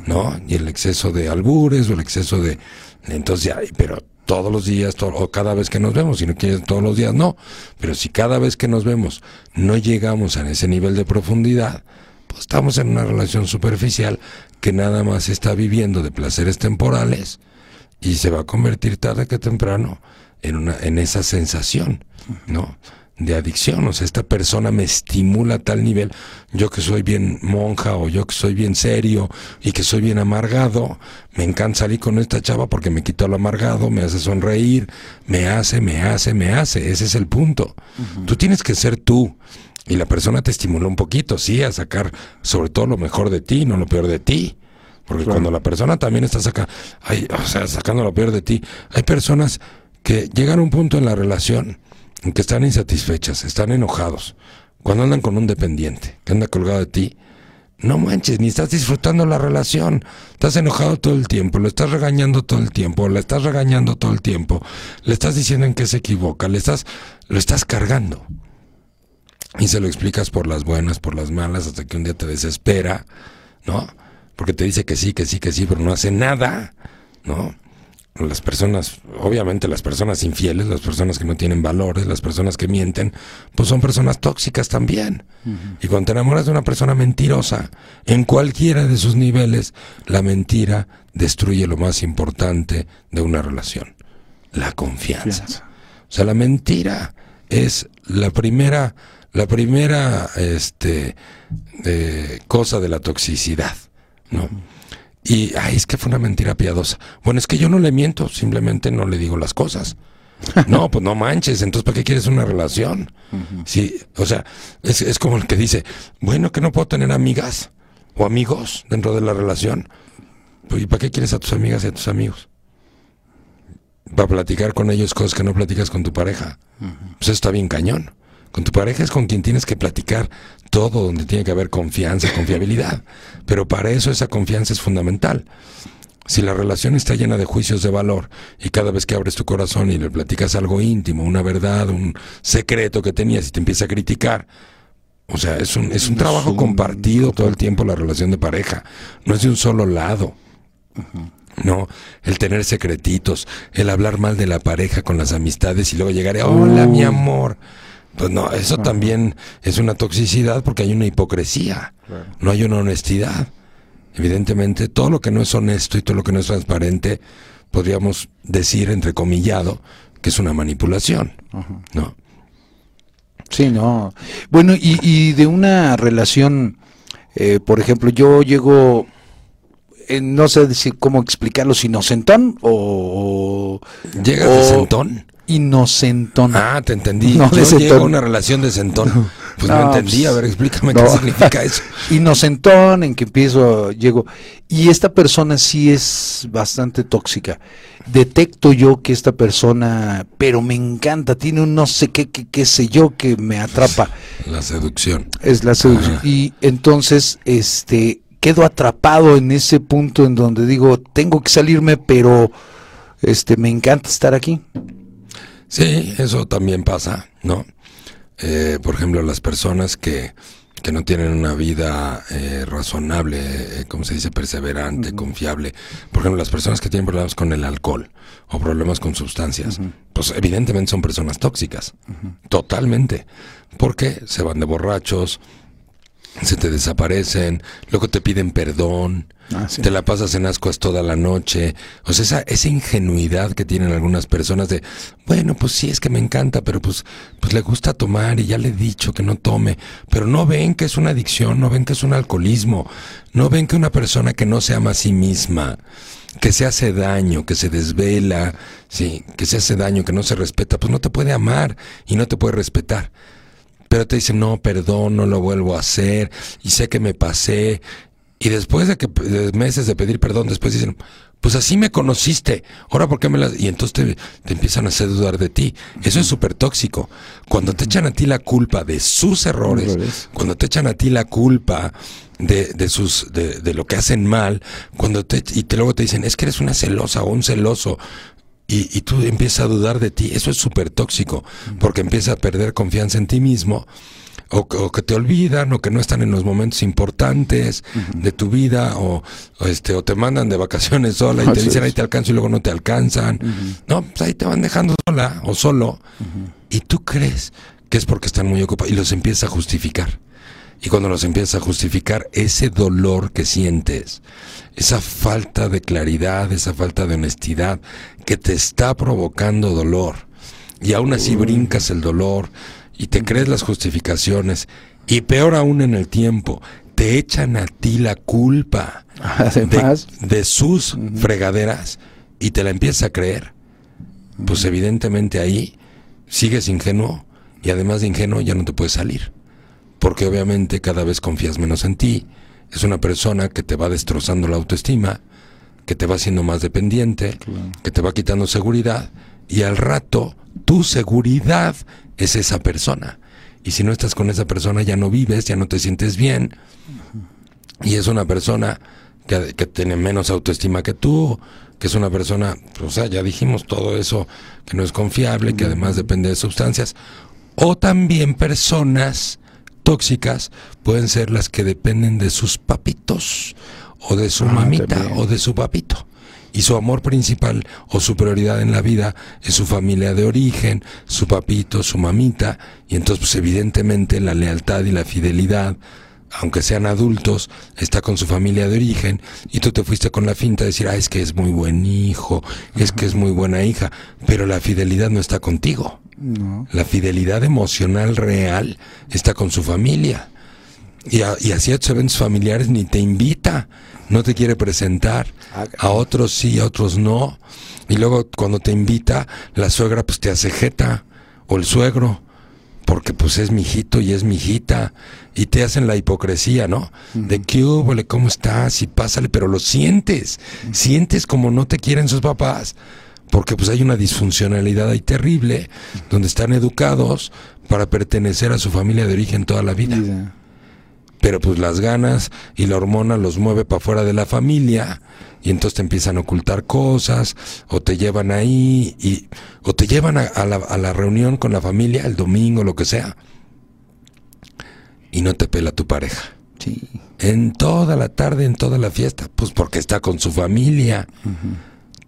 [SPEAKER 1] ¿no? Y el exceso de albures, o el exceso de... Entonces ya, pero todos los días o cada vez que nos vemos, si no quieres todos los días, no. Pero si cada vez que nos vemos no llegamos a ese nivel de profundidad, pues estamos en una relación superficial que nada más está viviendo de placeres temporales y se va a convertir tarde que temprano en, una, en esa sensación, ¿no? De adicción, o sea, esta persona me estimula a tal nivel, yo que soy bien monja o yo que soy bien serio y que soy bien amargado, me encanta salir con esta chava porque me quita lo amargado, me hace sonreír, me hace, me hace, me hace, ese es el punto. Tú tienes que ser tú y la persona te estimula un poquito, sí, a sacar sobre todo lo mejor de ti, no lo peor de ti. Porque cuando la persona también está saca, o sea, sacando lo peor de ti, hay personas que llegan a un punto en la relación que están insatisfechas, están enojados, cuando andan con un dependiente que anda colgado de ti, no manches, ni estás disfrutando la relación. Estás enojado todo el tiempo, lo estás regañando todo el tiempo, le estás regañando todo el tiempo, le estás diciendo en qué se equivoca, le estás, lo estás cargando. Y se lo explicas por las buenas, por las malas, hasta que un día te desespera, ¿no? Porque te dice que sí, que sí, que sí, pero no hace nada, ¿no? Las personas, obviamente las personas infieles, las personas que no tienen valores, las personas que mienten, pues son personas tóxicas también. Y cuando te enamoras de una persona mentirosa, en cualquiera de sus niveles, la mentira destruye lo más importante de una relación, la confianza. O sea, la mentira es la primera, la primera este, eh, cosa de la toxicidad, ¿no? Y, ay, es que fue una mentira piadosa. Bueno, es que yo no le miento, simplemente no le digo las cosas. No, pues no manches, entonces ¿para qué quieres una relación? Sí, o sea, es, es como el que dice, bueno, que no puedo tener amigas o amigos dentro de la relación. Pues, ¿Y para qué quieres a tus amigas y a tus amigos? Para platicar con ellos cosas que no platicas con tu pareja. Pues está bien cañón. Con tu pareja es con quien tienes que platicar todo, donde tiene que haber confianza, confiabilidad. Pero para eso esa confianza es fundamental. Si la relación está llena de juicios de valor y cada vez que abres tu corazón y le platicas algo íntimo, una verdad, un secreto que tenías y te empieza a criticar, o sea, es un, es un trabajo compartido todo el tiempo la relación de pareja, no es de un solo lado. No, el tener secretitos, el hablar mal de la pareja con las amistades y luego llegar, hola mi amor. Pues no, eso también es una toxicidad porque hay una hipocresía, no hay una honestidad. Evidentemente, todo lo que no es honesto y todo lo que no es transparente, podríamos decir, entrecomillado, que es una manipulación, ¿no?
[SPEAKER 2] Sí, no. Bueno, y, y de una relación, eh, por ejemplo, yo llego, eh, no sé cómo explicarlo, si inocentón o...
[SPEAKER 1] ¿Llega de sentón?
[SPEAKER 2] Inocentón.
[SPEAKER 1] Ah, te entendí. No, Yo llego a una relación de sentón. Pues no,
[SPEAKER 2] No,
[SPEAKER 1] entendí,
[SPEAKER 2] pues,
[SPEAKER 1] a ver, explícame
[SPEAKER 2] no.
[SPEAKER 1] qué significa eso.
[SPEAKER 2] Inocentón, en que empiezo, llego. Y esta persona sí es bastante tóxica. Detecto yo que esta persona, pero me encanta, tiene un no sé qué, qué, qué sé yo que me atrapa.
[SPEAKER 1] La seducción.
[SPEAKER 2] Es la seducción.
[SPEAKER 1] Ajá.
[SPEAKER 2] Y entonces, este, quedo atrapado en ese punto en donde digo, tengo que salirme, pero este, me encanta estar aquí.
[SPEAKER 1] Sí, eso también pasa, ¿no? Eh, por ejemplo, las personas que, que no tienen una vida eh, razonable, eh, ¿cómo se dice? Perseverante, confiable. Por ejemplo, las personas que tienen problemas con el alcohol o problemas con sustancias, pues evidentemente son personas tóxicas. Totalmente. Porque se van de borrachos, se te desaparecen, luego te piden perdón,
[SPEAKER 2] Ah, sí.
[SPEAKER 1] te la pasas en ascuas toda la noche. O sea, esa, esa ingenuidad que tienen algunas personas de, bueno, pues sí es que me encanta, pero pues, pues le gusta tomar y ya le he dicho que no tome. Pero no ven que es una adicción, no ven que es un alcoholismo, no ven que una persona que no se ama a sí misma, que se hace daño, que se desvela, sí, que se hace daño, que no se respeta, pues no te puede amar y no te puede respetar pero te dicen, no, perdón, no lo vuelvo a hacer, y sé que me pasé. Y después de que de meses de pedir perdón, después dicen, pues así me conociste, ahora por qué me las... Y entonces te, te empiezan a hacer dudar de ti. Eso es súper tóxico. Cuando te echan a ti la culpa de sus errores, cuando te echan a ti la culpa de, de sus de, de lo que hacen mal, cuando te y te, luego te dicen, es que eres una celosa o un celoso, y, y tú empiezas a dudar de ti, eso es súper tóxico, porque empiezas a perder confianza en ti mismo, o, que- o que te olvidan, o que no están en los momentos importantes de tu vida, o, o este, o te mandan de vacaciones sola y te dicen
[SPEAKER 2] es.
[SPEAKER 1] ahí te alcanzo y luego no te alcanzan. No, pues ahí te van dejando sola o solo, y tú crees que es porque están muy ocupados, y los empiezas a justificar. Y cuando los empiezas a justificar, ese dolor que sientes, esa falta de claridad, esa falta de honestidad que te está provocando dolor, y aún así brincas el dolor y te crees las justificaciones, y peor aún en el tiempo, te echan a ti la culpa
[SPEAKER 2] Además,
[SPEAKER 1] de sus fregaderas y te la empiezas a creer. Pues evidentemente ahí sigues ingenuo y además de ingenuo ya no te puedes salir porque obviamente cada vez confías menos en ti. Es una persona que te va destrozando la autoestima, que te va haciendo más dependiente, que te va quitando seguridad y al rato tu seguridad es esa persona. Y si no estás con esa persona ya no vives, ya no te sientes bien. Y es una persona que, que tiene menos autoestima que tú, que es una persona, o sea, ya dijimos todo eso, que no es confiable, que además depende de sustancias, o también personas tóxicas pueden ser las que dependen de sus papitos, o de su
[SPEAKER 2] Ah,
[SPEAKER 1] mamita,
[SPEAKER 2] también.
[SPEAKER 1] o de su papito. Y su amor principal o su prioridad en la vida es su familia de origen, su papito, su mamita, y entonces pues evidentemente la lealtad y la fidelidad aunque sean adultos, está con su familia de origen y tú te fuiste con la finta de decir, ah, es que es muy buen hijo, es que es muy buena hija, pero la fidelidad no está contigo.
[SPEAKER 2] No.
[SPEAKER 1] La fidelidad emocional real está con su familia. Y, a- y así a tus eventos familiares ni te invita, no te quiere presentar. A otros sí, a otros no. Y luego cuando te invita, la suegra pues te hace jeta, o el suegro, porque pues es mi hijito y es mi hijita. Y te hacen la hipocresía, ¿no? De que hubo, ¿cómo estás? Y pásale, pero lo sientes. Sientes como no te quieren sus papás porque pues hay una disfuncionalidad ahí terrible donde están educados para pertenecer a su familia de origen toda la vida.
[SPEAKER 2] Vida.
[SPEAKER 1] Pero pues las ganas y la hormona los mueve para fuera de la familia y entonces te empiezan a ocultar cosas o te llevan ahí y o te llevan a, a la, a la reunión con la familia el domingo, lo que sea. Y no te pela tu pareja.
[SPEAKER 2] Sí.
[SPEAKER 1] En toda la tarde, en toda la fiesta, pues porque está con su familia.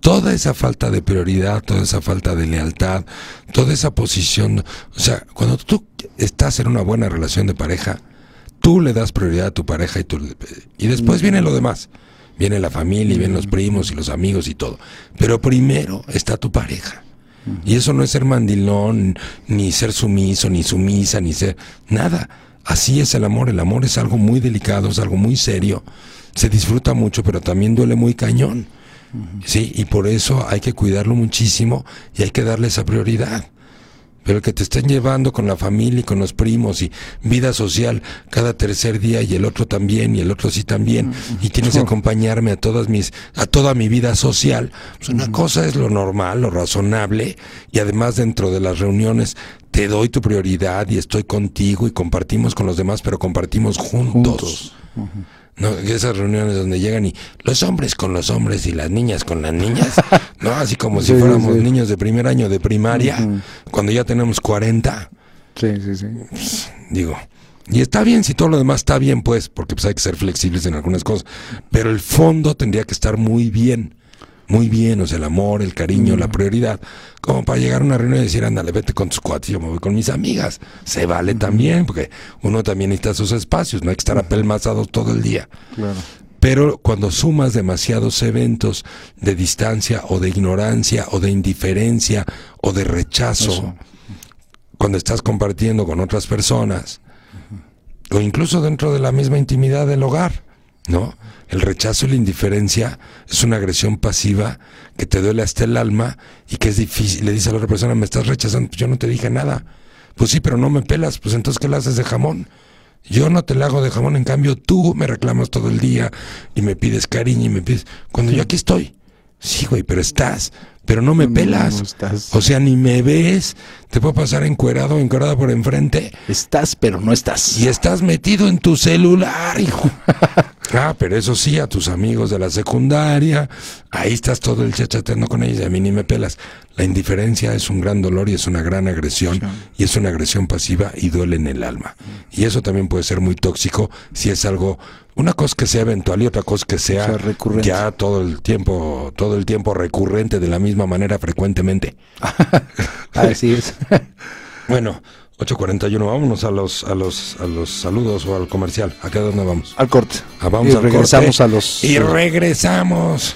[SPEAKER 1] Toda esa falta de prioridad, toda esa falta de lealtad, toda esa posición, o sea, cuando tú estás en una buena relación de pareja, tú le das prioridad a tu pareja y tú y después viene lo demás. Viene la familia y vienen los primos y los amigos y todo. Pero primero está tu pareja. Y eso no es ser mandilón, ni ser sumiso, ni sumisa, ni ser nada. Así es el amor. El amor es algo muy delicado, es algo muy serio. Se disfruta mucho, pero también duele muy cañón. Sí, y por eso hay que cuidarlo muchísimo y hay que darle esa prioridad. pero el que te estén llevando con la familia y con los primos y vida social cada tercer día y el otro también y el otro sí también y tienes que acompañarme a todas mis a toda mi vida social. Pues una cosa es lo normal, lo razonable y además dentro de las reuniones te doy tu prioridad y estoy contigo y compartimos con los demás, pero compartimos juntos. ¿No? Esas reuniones donde llegan y los hombres con los hombres y las niñas con las niñas, ¿no? Así como si
[SPEAKER 6] Sí,
[SPEAKER 1] fuéramos
[SPEAKER 6] sí.
[SPEAKER 1] niños de primer año de primaria, cuando ya tenemos 40,
[SPEAKER 6] Sí, sí, sí.
[SPEAKER 1] digo. Y está bien, si todo lo demás está bien, pues, porque pues hay que ser flexibles en algunas cosas. Pero el fondo tendría que estar muy bien. Muy bien, o sea, el amor, el cariño, la prioridad. Como para llegar a una reunión y decir, ándale, vete con tus cuates, yo me voy con mis amigas. Se vale también, porque uno también necesita sus espacios, no hay que estar apelmazados todo el día.
[SPEAKER 6] Claro.
[SPEAKER 1] Pero cuando sumas demasiados eventos de distancia o de ignorancia o de indiferencia o de rechazo,
[SPEAKER 6] Eso.
[SPEAKER 1] cuando estás compartiendo con otras personas, o incluso dentro de la misma intimidad del hogar, ¿no? El rechazo y la indiferencia es una agresión pasiva que te duele hasta el alma y que es difícil. Le dice a la otra persona, me estás rechazando, pues yo no te dije nada. Pues sí, pero no me pelas, pues entonces ¿qué le haces de jamón? Yo no te la hago de jamón, en cambio tú me reclamas todo el día y me pides cariño y me pides... Cuando yo aquí estoy, sí, güey, pero estás, pero no me
[SPEAKER 6] No,
[SPEAKER 1] pelas.
[SPEAKER 6] no estás.
[SPEAKER 1] O sea, ni me ves, te puedo pasar encuerado encuerada por enfrente
[SPEAKER 6] Estás, pero no estás.
[SPEAKER 1] y estás metido en tu celular, hijo. Ah, pero eso sí, a tus amigos de la secundaria, ahí estás todo el chachateando con ellos y a mí ni me pelas. La indiferencia es un gran dolor y es una gran agresión y es una agresión pasiva y duele en el alma. Y eso también puede ser muy tóxico si es algo, una cosa que sea eventual y otra cosa que sea,
[SPEAKER 6] O sea,
[SPEAKER 1] ya todo el tiempo, todo el tiempo recurrente de la misma manera frecuentemente.
[SPEAKER 6] Así es.
[SPEAKER 1] Bueno, 8.41, vámonos a los, a los, a los saludos o al comercial. ¿A qué dónde vamos?
[SPEAKER 6] al corte.
[SPEAKER 1] Ah, vamos
[SPEAKER 6] y
[SPEAKER 1] al
[SPEAKER 6] regresamos
[SPEAKER 1] corte.
[SPEAKER 6] a los.
[SPEAKER 1] Y regresamos.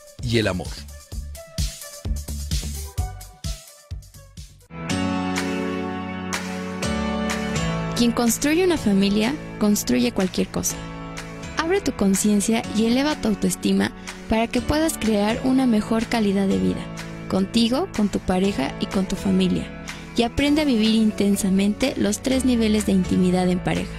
[SPEAKER 2] y el amor.
[SPEAKER 4] Quien construye una familia, construye cualquier cosa. Abre tu conciencia y eleva tu autoestima para que puedas crear una mejor calidad de vida, contigo, con tu pareja y con tu familia. Y aprende a vivir intensamente los tres niveles de intimidad en pareja.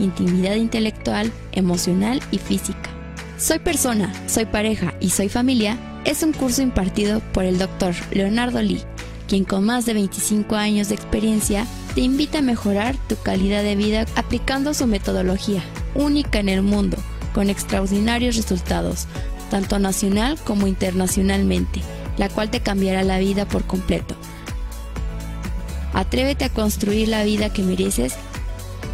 [SPEAKER 4] Intimidad intelectual, emocional y física. Soy persona, soy pareja y soy familia es un curso impartido por el Dr. Leonardo Lee, quien con más de 25 años de experiencia te invita a mejorar tu calidad de vida aplicando su metodología, única en el mundo, con extraordinarios resultados, tanto nacional como internacionalmente, la cual te cambiará la vida por completo. Atrévete a construir la vida que mereces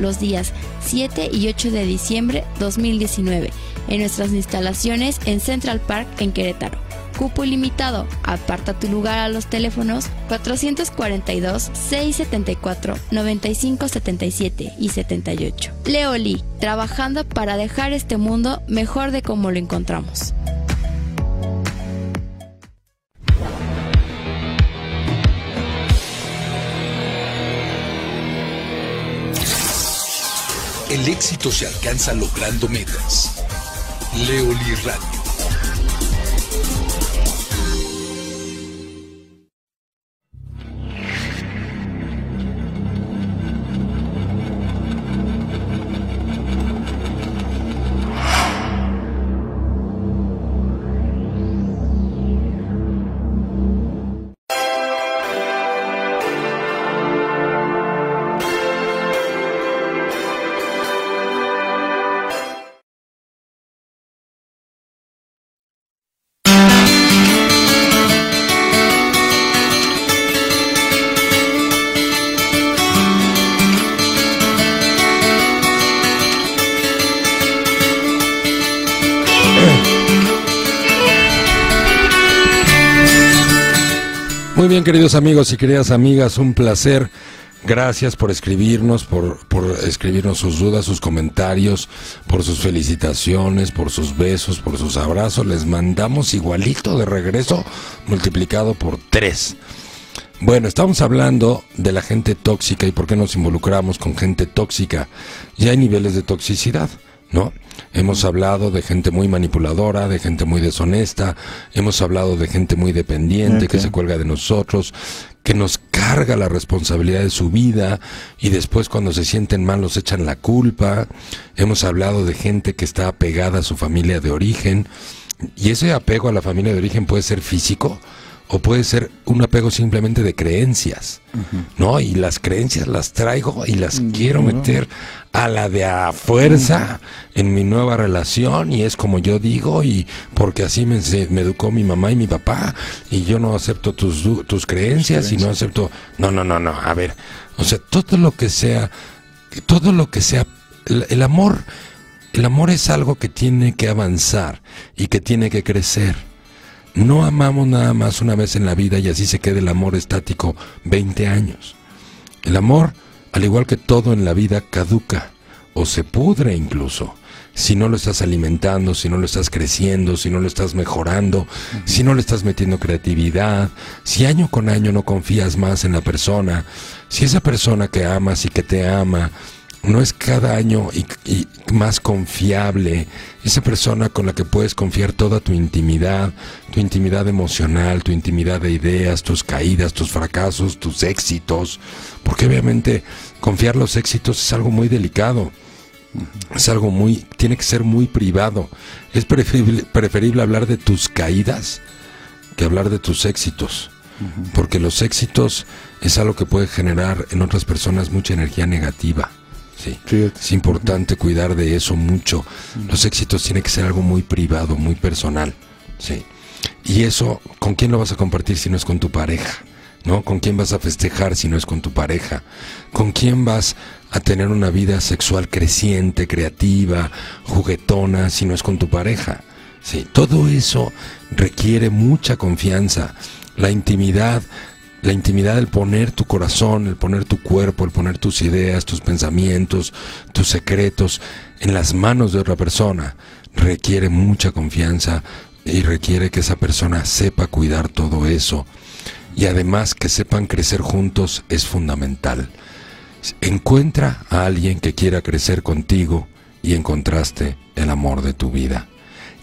[SPEAKER 4] los días 7 y 8 de diciembre 2019 en nuestras instalaciones en Central Park en Querétaro. Cupo ilimitado. Aparta tu lugar a los teléfonos 442-674-9577 y 78. Leoli, trabajando para dejar este mundo mejor de como lo encontramos.
[SPEAKER 5] El éxito se alcanza logrando metas Leoli Radio.
[SPEAKER 1] Bien, queridos amigos y queridas amigas, un placer. Gracias por escribirnos, por, por escribirnos sus dudas, sus comentarios, por sus felicitaciones, por sus besos, por sus abrazos. Les mandamos igualito de regreso, multiplicado por tres. Bueno, estamos hablando de la gente tóxica y por qué nos involucramos con gente tóxica. Ya hay niveles de toxicidad, ¿no? Hemos hablado de gente muy manipuladora, de gente muy deshonesta, hemos hablado de gente muy dependiente que se cuelga de nosotros, que nos carga la responsabilidad de su vida y después cuando se sienten mal nos echan la culpa. Hemos hablado de gente que está apegada a su familia de origen y ese apego a la familia de origen puede ser físico o puede ser un apego simplemente de creencias, ¿no? Y las creencias las traigo y las quiero meter a la de a fuerza en mi nueva relación y es como yo digo y porque así me, me educó mi mamá y mi papá y yo no acepto tus, tus creencias y no acepto... No, no, no, no, a ver, o sea, todo lo que sea, todo lo que sea, el, el amor, el amor es algo que tiene que avanzar y que tiene que crecer. No amamos nada más una vez en la vida y así se queda el amor estático 20 años. El amor, al igual que todo en la vida, caduca o se pudre incluso. Si no lo estás alimentando, si no lo estás creciendo, si no lo estás mejorando, si no le estás metiendo creatividad, si año con año no confías más en la persona, si esa persona que amas y que te ama no es cada año y, y, más confiable, esa persona con la que puedes confiar toda tu intimidad, tu intimidad emocional, tu intimidad de ideas, tus caídas, tus fracasos, tus éxitos, porque obviamente confiar los éxitos es algo muy delicado. Es algo muy, tiene que ser muy privado. Es preferible, preferible hablar de tus caídas que hablar de tus éxitos. Porque los éxitos es algo que puede generar en otras personas mucha energía negativa. Sí. Es importante cuidar de eso mucho. Los éxitos tienen que ser algo muy privado, muy personal. Sí. Y eso, ¿con quién lo vas a compartir si no es con tu pareja? ¿No? ¿Con quién vas a festejar si no es con tu pareja? ¿Con quién vas a tener una vida sexual creciente, creativa, juguetona si no es con tu pareja? Sí, todo eso requiere mucha confianza. La intimidad la intimidad, el poner tu corazón, el poner tu cuerpo, el poner tus ideas, tus pensamientos, tus secretos en las manos de otra persona, requiere mucha confianza y requiere que esa persona sepa cuidar todo eso. Y además que sepan crecer juntos es fundamental. Encuentra a alguien que quiera crecer contigo y encontraste el amor de tu vida.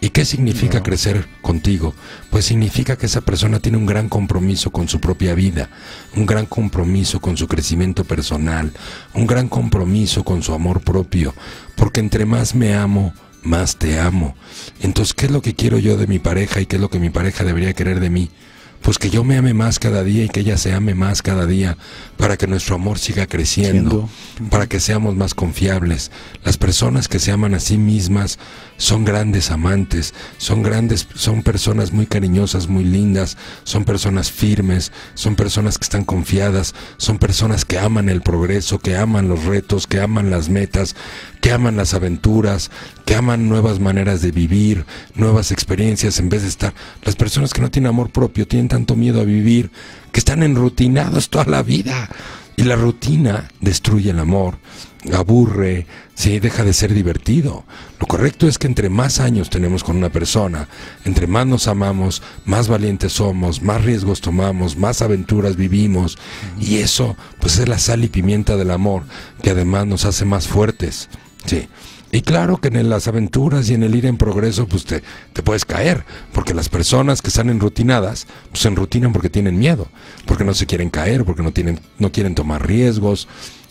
[SPEAKER 1] ¿Y qué significa no. crecer contigo? Pues significa que esa persona tiene un gran compromiso con su propia vida, un gran compromiso con su crecimiento personal, un gran compromiso con su amor propio, porque entre más me amo, más te amo. Entonces, ¿qué es lo que quiero yo de mi pareja y qué es lo que mi pareja debería querer de mí? Pues que yo me ame más cada día y que ella se ame más cada día para que nuestro amor siga creciendo, Siendo. para que seamos más confiables. Las personas que se aman a sí mismas son grandes amantes, son grandes, son personas muy cariñosas, muy lindas, son personas firmes, son personas que están confiadas, son personas que aman el progreso, que aman los retos, que aman las metas, que aman las aventuras, que aman nuevas maneras de vivir, nuevas experiencias en vez de estar. Las personas que no tienen amor propio tienen tanto miedo a vivir que están enrutinados toda la vida. Y la rutina destruye el amor, aburre, sí, deja de ser divertido. Lo correcto es que entre más años tenemos con una persona, entre más nos amamos, más valientes somos, más riesgos tomamos, más aventuras vivimos. Y eso, pues es la sal y pimienta del amor, que además nos hace más fuertes. Sí. Y claro que en las aventuras y en el ir en progreso, pues te, te puedes caer, porque las personas que están enrutinadas, pues se enrutinan porque tienen miedo, porque no se quieren caer, porque no tienen, no quieren tomar riesgos,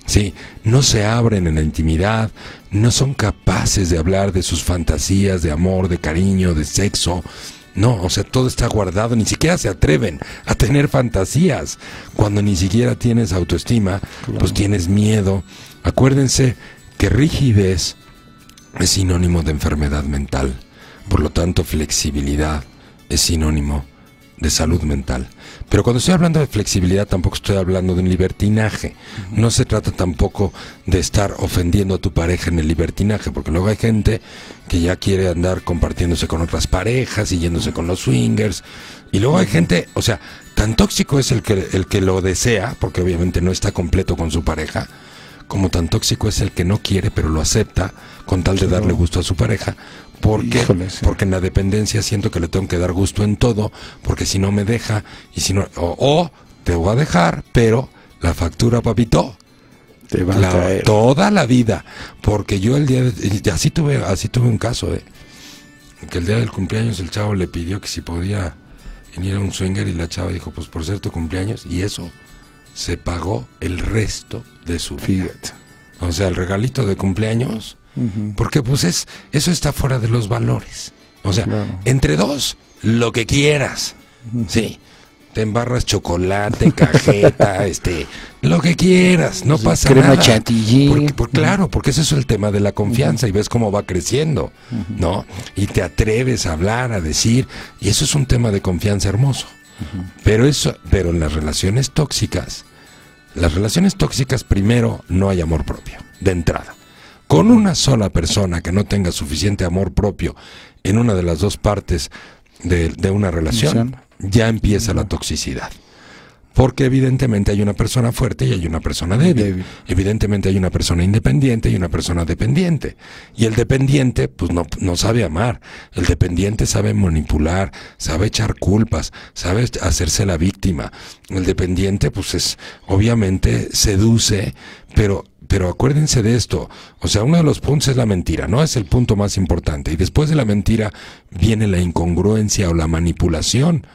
[SPEAKER 1] sí, no se abren en la intimidad, no son capaces de hablar de sus fantasías de amor, de cariño, de sexo. No, o sea, todo está guardado, ni siquiera se atreven a tener fantasías. Cuando ni siquiera tienes autoestima, pues tienes miedo. Acuérdense que rigidez es sinónimo de enfermedad mental. Por lo tanto, flexibilidad es sinónimo de salud mental. Pero cuando estoy hablando de flexibilidad tampoco estoy hablando de un libertinaje. No se trata tampoco de estar ofendiendo a tu pareja en el libertinaje, porque luego hay gente que ya quiere andar compartiéndose con otras parejas y yéndose con los swingers. Y luego hay gente, o sea, tan tóxico es el que, el que lo desea, porque obviamente no está completo con su pareja, como tan tóxico es el que no quiere pero lo acepta con tal de darle gusto a su pareja. Porque,
[SPEAKER 2] Híjole, sí.
[SPEAKER 1] porque en la dependencia siento que le tengo que dar gusto en todo, porque si no me deja, y si no, o, o te voy a dejar, pero la factura, papito,
[SPEAKER 2] Te va a
[SPEAKER 1] toda la vida. Porque yo el día de, y así tuve, así tuve un caso, eh, que el día del cumpleaños el chavo le pidió que si podía venir a un swinger y la chava dijo, pues por ser tu cumpleaños, y eso se pagó el resto de su vida.
[SPEAKER 2] Fíjate.
[SPEAKER 1] O sea, el regalito de cumpleaños, porque pues es, eso está fuera de los valores. O sea,
[SPEAKER 2] Claro.
[SPEAKER 1] entre dos, lo que quieras. Sí. Te embarras chocolate, cajeta, este, lo que quieras, no pasa
[SPEAKER 2] crema
[SPEAKER 1] nada.
[SPEAKER 2] chantilly.
[SPEAKER 1] Porque, por- claro, porque ese es el tema de la confianza y ves cómo va creciendo, ¿no? Y te atreves a hablar, a decir, y eso es un tema de confianza hermoso. Pero eso, pero en las relaciones tóxicas, las relaciones tóxicas primero no hay amor propio, de entrada. Con una sola persona que no tenga suficiente amor propio en una de las dos partes de, de una Relación. ya empieza la toxicidad. Porque evidentemente hay una persona fuerte y hay una persona débil.
[SPEAKER 2] Débil.
[SPEAKER 1] Evidentemente hay una persona independiente y una persona dependiente. Y el dependiente, pues no, no sabe amar. El dependiente sabe manipular, sabe echar culpas, sabe hacerse la víctima. El dependiente, pues es, obviamente, seduce, pero pero acuérdense de esto, o sea, uno de los puntos es la mentira, ¿no? Es el punto más importante. Y después de la mentira viene la incongruencia o la manipulación,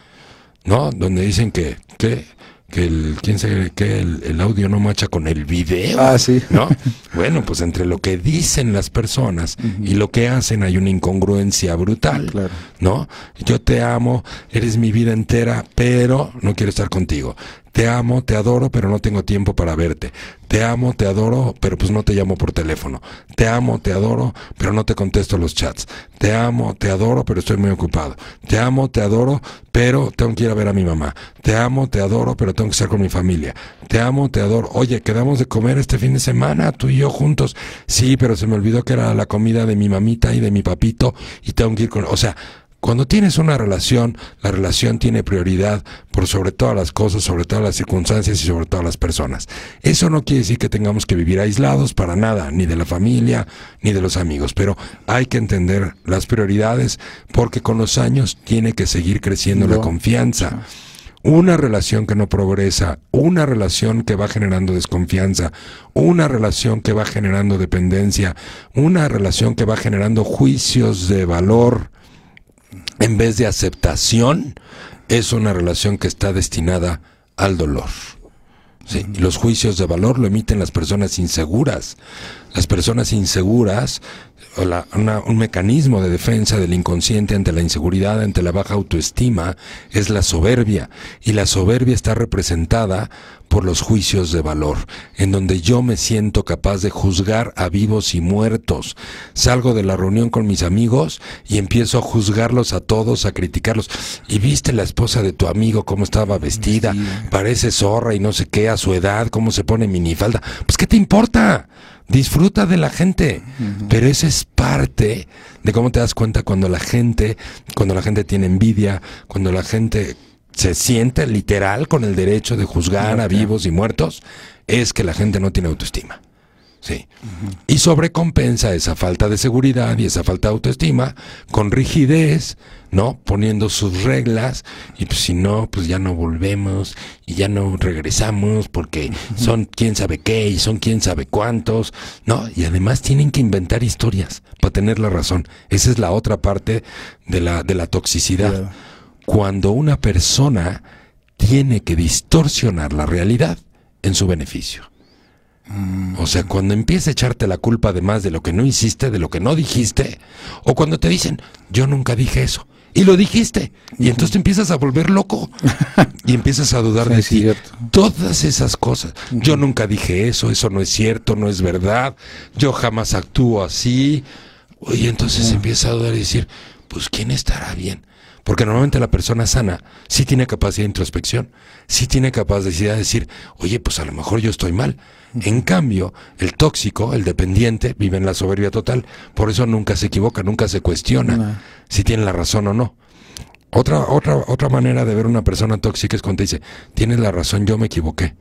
[SPEAKER 1] ¿no? Donde dicen que, que, que el, ¿quién se, que el, el audio no macha con el video.
[SPEAKER 2] Ah, sí.
[SPEAKER 1] ¿No? Bueno, pues entre lo que dicen las personas y lo que hacen hay una incongruencia brutal.
[SPEAKER 2] Claro.
[SPEAKER 1] ¿No? Yo te amo, eres mi vida entera, pero no quiero estar contigo. Te amo, te adoro, pero no tengo tiempo para verte. Te amo, te adoro, pero pues no te llamo por teléfono. Te amo, te adoro, pero no te contesto los chats. Te amo, te adoro, pero estoy muy ocupado. Te amo, te adoro, pero tengo que ir a ver a mi mamá. Te amo, te adoro, pero tengo que estar con mi familia. Te amo, te adoro. Oye, quedamos de comer este fin de semana, tú y yo juntos. Sí, pero se me olvidó que era la comida de mi mamita y de mi papito y tengo que ir con... O sea, cuando tienes una relación, la relación tiene prioridad por sobre todas las cosas, sobre todas las circunstancias y sobre todas las personas. Eso no quiere decir que tengamos que vivir aislados para nada, ni de la familia, ni de los amigos, pero hay que entender las prioridades porque con los años tiene que seguir creciendo la confianza. Una relación que no progresa, una relación que va generando desconfianza, una relación que va generando dependencia, una relación que va generando juicios de valor en vez de aceptación, es una relación que está destinada al dolor. Sí, y los juicios de valor lo emiten las personas inseguras. Las personas inseguras, la- una- un mecanismo de defensa del inconsciente ante la inseguridad, ante la baja autoestima, es la soberbia. Y la soberbia está representada por los juicios de valor, en donde yo me siento capaz de juzgar a vivos y muertos. Salgo de la reunión con mis amigos y empiezo a juzgarlos a todos, a criticarlos. ¿Y viste la esposa de tu amigo cómo estaba vestida? Parece zorra y no sé qué a su edad, cómo se pone minifalda. Pues ¿qué te importa? Disfruta de la gente. Pero esa es parte de cómo te das cuenta cuando la gente, cuando la gente tiene envidia, cuando la gente se siente literal con el derecho de juzgar a vivos y muertos, es que la gente no tiene autoestima. Sí. Y sobrecompensa esa falta de seguridad y esa falta de autoestima con rigidez, ¿no? Poniendo sus reglas y pues si no, pues ya no volvemos y ya no regresamos porque son quién sabe qué y son quién sabe cuántos, ¿no? Y además tienen que inventar historias para tener la razón. Esa es la otra parte de la, de la toxicidad. Cuando una persona tiene que distorsionar la realidad en su beneficio. O sea, cuando empieza a echarte la culpa de más de lo que no hiciste, de lo que no dijiste, o cuando te dicen, yo nunca dije eso, y lo dijiste, y entonces te empiezas a volver loco y empiezas a dudar de ti. Todas esas cosas. Yo nunca dije eso, eso no es cierto, no es verdad, yo jamás actúo así. Y entonces empieza a dudar y decir, pues ¿quién estará bien? Porque normalmente la persona sana sí tiene capacidad de introspección, sí tiene capacidad de decir, oye, pues a lo mejor yo estoy mal. En cambio, el tóxico, el dependiente, vive en la soberbia total. Por eso nunca se equivoca, nunca se cuestiona si tiene la razón o no. Otra, otra, otra manera de ver una persona tóxica es cuando te dice, tienes la razón, yo me equivoqué.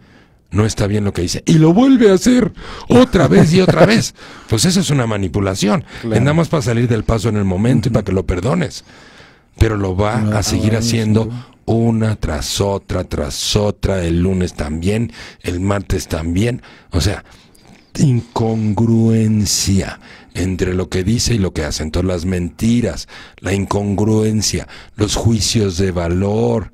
[SPEAKER 1] No está bien lo que dice. Y lo vuelve a hacer otra vez y otra vez. Pues eso es una manipulación. Claro. más para salir del paso en el momento y para que lo perdones. Pero lo va a seguir haciendo una tras otra, tras otra, el lunes también, el martes también. O sea, incongruencia entre lo que dice y lo que hace. Entonces las mentiras, la incongruencia, los juicios de valor.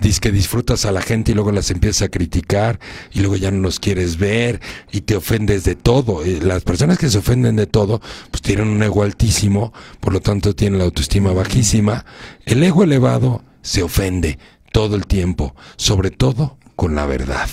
[SPEAKER 1] Dices que disfrutas a la gente y luego las empiezas a criticar y luego ya no los quieres ver y te ofendes de todo. Las personas que se ofenden de todo, pues tienen un ego altísimo, por lo tanto tienen la autoestima bajísima. El ego elevado se ofende todo el tiempo, sobre todo con la verdad.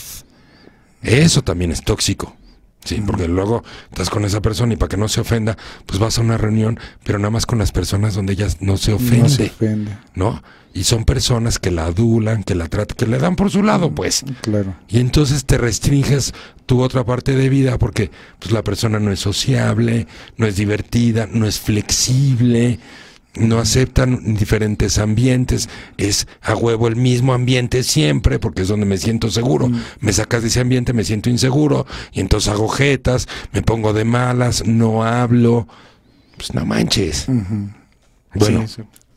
[SPEAKER 1] Eso también es tóxico. Sí, porque luego estás con esa persona y para que no se ofenda, pues vas a una reunión, pero nada más con las personas donde ella no se ofende. No se ofende. ¿No? Y son personas que la adulan, que la tratan, que le dan por su lado, pues.
[SPEAKER 2] Claro.
[SPEAKER 1] Y entonces te restringes tu otra parte de vida porque pues la persona no es sociable, no es divertida, no es flexible, no aceptan diferentes ambientes, es a huevo el mismo ambiente siempre, porque es donde me siento seguro. Me sacas de ese ambiente, me siento inseguro, y entonces hago jetas, me pongo de malas, no hablo. Pues no manches. Bueno,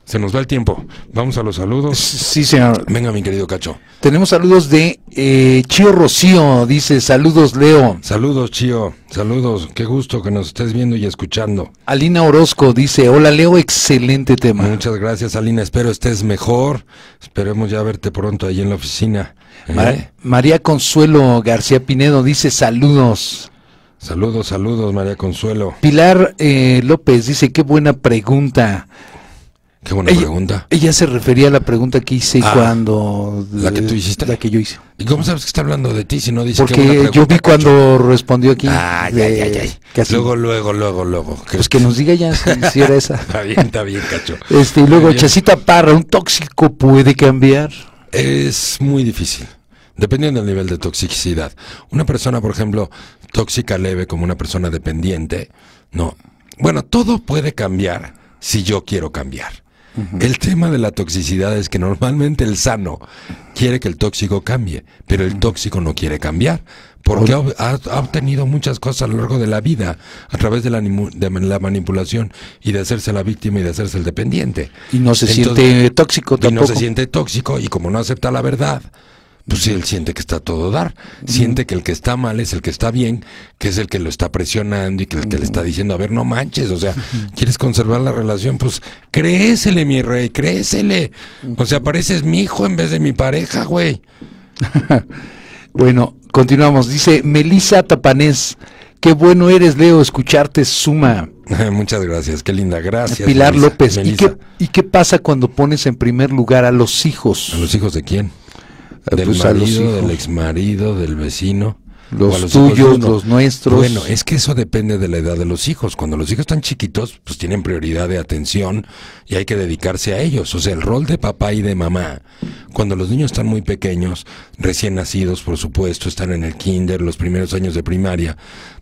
[SPEAKER 1] se nos va el tiempo. Vamos a los saludos.
[SPEAKER 2] Sí, señor.
[SPEAKER 1] Venga, mi querido Cacho.
[SPEAKER 2] Tenemos saludos de eh, Chío Rocío. Dice, saludos, Leo.
[SPEAKER 1] Saludos, Chío. Saludos. Qué gusto que nos estés viendo y escuchando.
[SPEAKER 2] Alina Orozco dice, hola, Leo. Excelente tema.
[SPEAKER 1] Muchas gracias, Alina. Espero estés mejor. Esperemos ya verte pronto ahí en la oficina.
[SPEAKER 2] ¿eh? María Consuelo García Pinedo dice, saludos.
[SPEAKER 1] Saludos, saludos, María Consuelo.
[SPEAKER 2] Pilar eh, López dice, qué buena pregunta.
[SPEAKER 1] Qué buena pregunta.
[SPEAKER 2] Ella se refería a la pregunta que hice ah, cuando...
[SPEAKER 1] ¿La que tú hiciste?
[SPEAKER 2] La que yo hice.
[SPEAKER 1] ¿Y cómo sabes que está hablando de ti si no dice
[SPEAKER 2] Porque yo vi cuando respondió aquí.
[SPEAKER 1] Ah, ya, ya, ya. Luego, luego, luego, luego.
[SPEAKER 2] Pues que nos diga ya si, era esa.
[SPEAKER 1] está bien, está bien, cacho.
[SPEAKER 2] Este, y luego, Chacita Parra, ¿un tóxico puede cambiar?
[SPEAKER 1] Es muy difícil. Dependiendo del nivel de toxicidad. Una persona, por ejemplo, tóxica leve como una persona dependiente, no. Bueno, todo puede cambiar si yo quiero cambiar. El tema de la toxicidad es que normalmente el sano quiere que el tóxico cambie, pero el tóxico no quiere cambiar, porque ha, obtenido muchas cosas a lo largo de la vida a través de la, manipulación y de hacerse la víctima y de hacerse el dependiente.
[SPEAKER 2] Y no se siente tóxico tampoco.
[SPEAKER 1] Y no se siente tóxico y como no acepta la verdad, pues él siente que está todo dar. Siente que el que está mal es el que está bien, que es el que lo está presionando y que el que le está diciendo, a ver, no manches, o sea, ¿quieres conservar la relación? Pues créesele, mi rey, créesele. O sea, pareces mi hijo en vez de mi pareja, güey.
[SPEAKER 2] bueno, continuamos. Dice Melisa Tapanés. Qué bueno eres, Leo, escucharte suma.
[SPEAKER 1] Muchas gracias, qué linda, gracias.
[SPEAKER 2] Pilar López, ¿Y qué, ¿y qué pasa cuando pones en primer lugar a los hijos?
[SPEAKER 1] ¿A los hijos de quién? Del pues marido, del ex marido, del vecino.
[SPEAKER 2] Los, tuyos, los nuestros.
[SPEAKER 1] Bueno, es que eso depende de la edad de los hijos. Cuando los hijos están chiquitos, pues tienen prioridad de atención y hay que dedicarse a ellos. O sea, el rol de papá y de mamá. Cuando los niños están muy pequeños, recién nacidos, por supuesto, están en el kinder, los primeros años de primaria,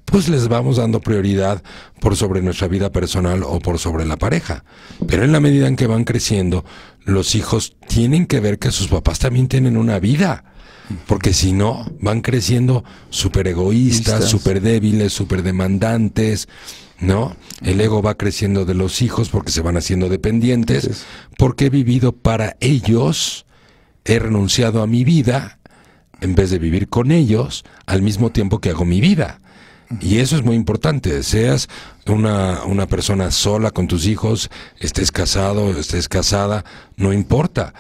[SPEAKER 1] pues les vamos dando prioridad por sobre nuestra vida personal o por sobre la pareja. Pero en la medida en que van creciendo, los hijos tienen que ver que sus papás también tienen una vida. porque si no, van creciendo súper egoístas, súper débiles, súper demandantes, ¿no? El ego va creciendo de los hijos porque se van haciendo dependientes, porque he vivido para ellos, he renunciado a mi vida en vez de vivir con ellos al mismo tiempo que hago mi vida. Y eso es muy importante, seas una, una persona sola con tus hijos, estés casado, estés casada, no importa.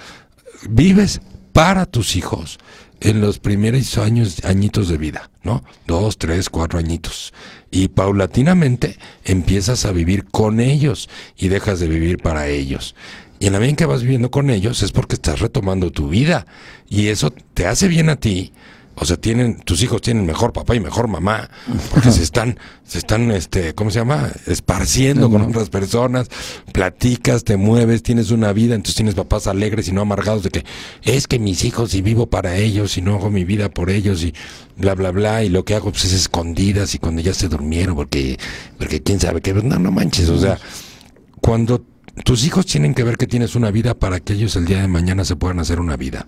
[SPEAKER 1] Vives para tus hijos en los primeros años, añitos de vida, ¿no? Dos, tres, cuatro añitos. Y paulatinamente empiezas a vivir con ellos y dejas de vivir para ellos. Y en la medida en que vas viviendo con ellos es porque estás retomando tu vida. Y eso te hace bien a ti. O sea, tienen, tus hijos tienen mejor papá y mejor mamá, porque se están, se están, este, ¿cómo se llama? Esparciendo con otras personas, platicas, te mueves, tienes una vida, entonces tienes papás alegres y no amargados de que es que mis hijos y vivo para ellos y no hago mi vida por ellos y bla, bla, bla, y lo que hago pues es escondidas y cuando ya se durmieron, porque, porque quién sabe qué, no, no manches, o sea, cuando tus hijos tienen que ver que tienes una vida para que ellos el día de mañana se puedan hacer una vida.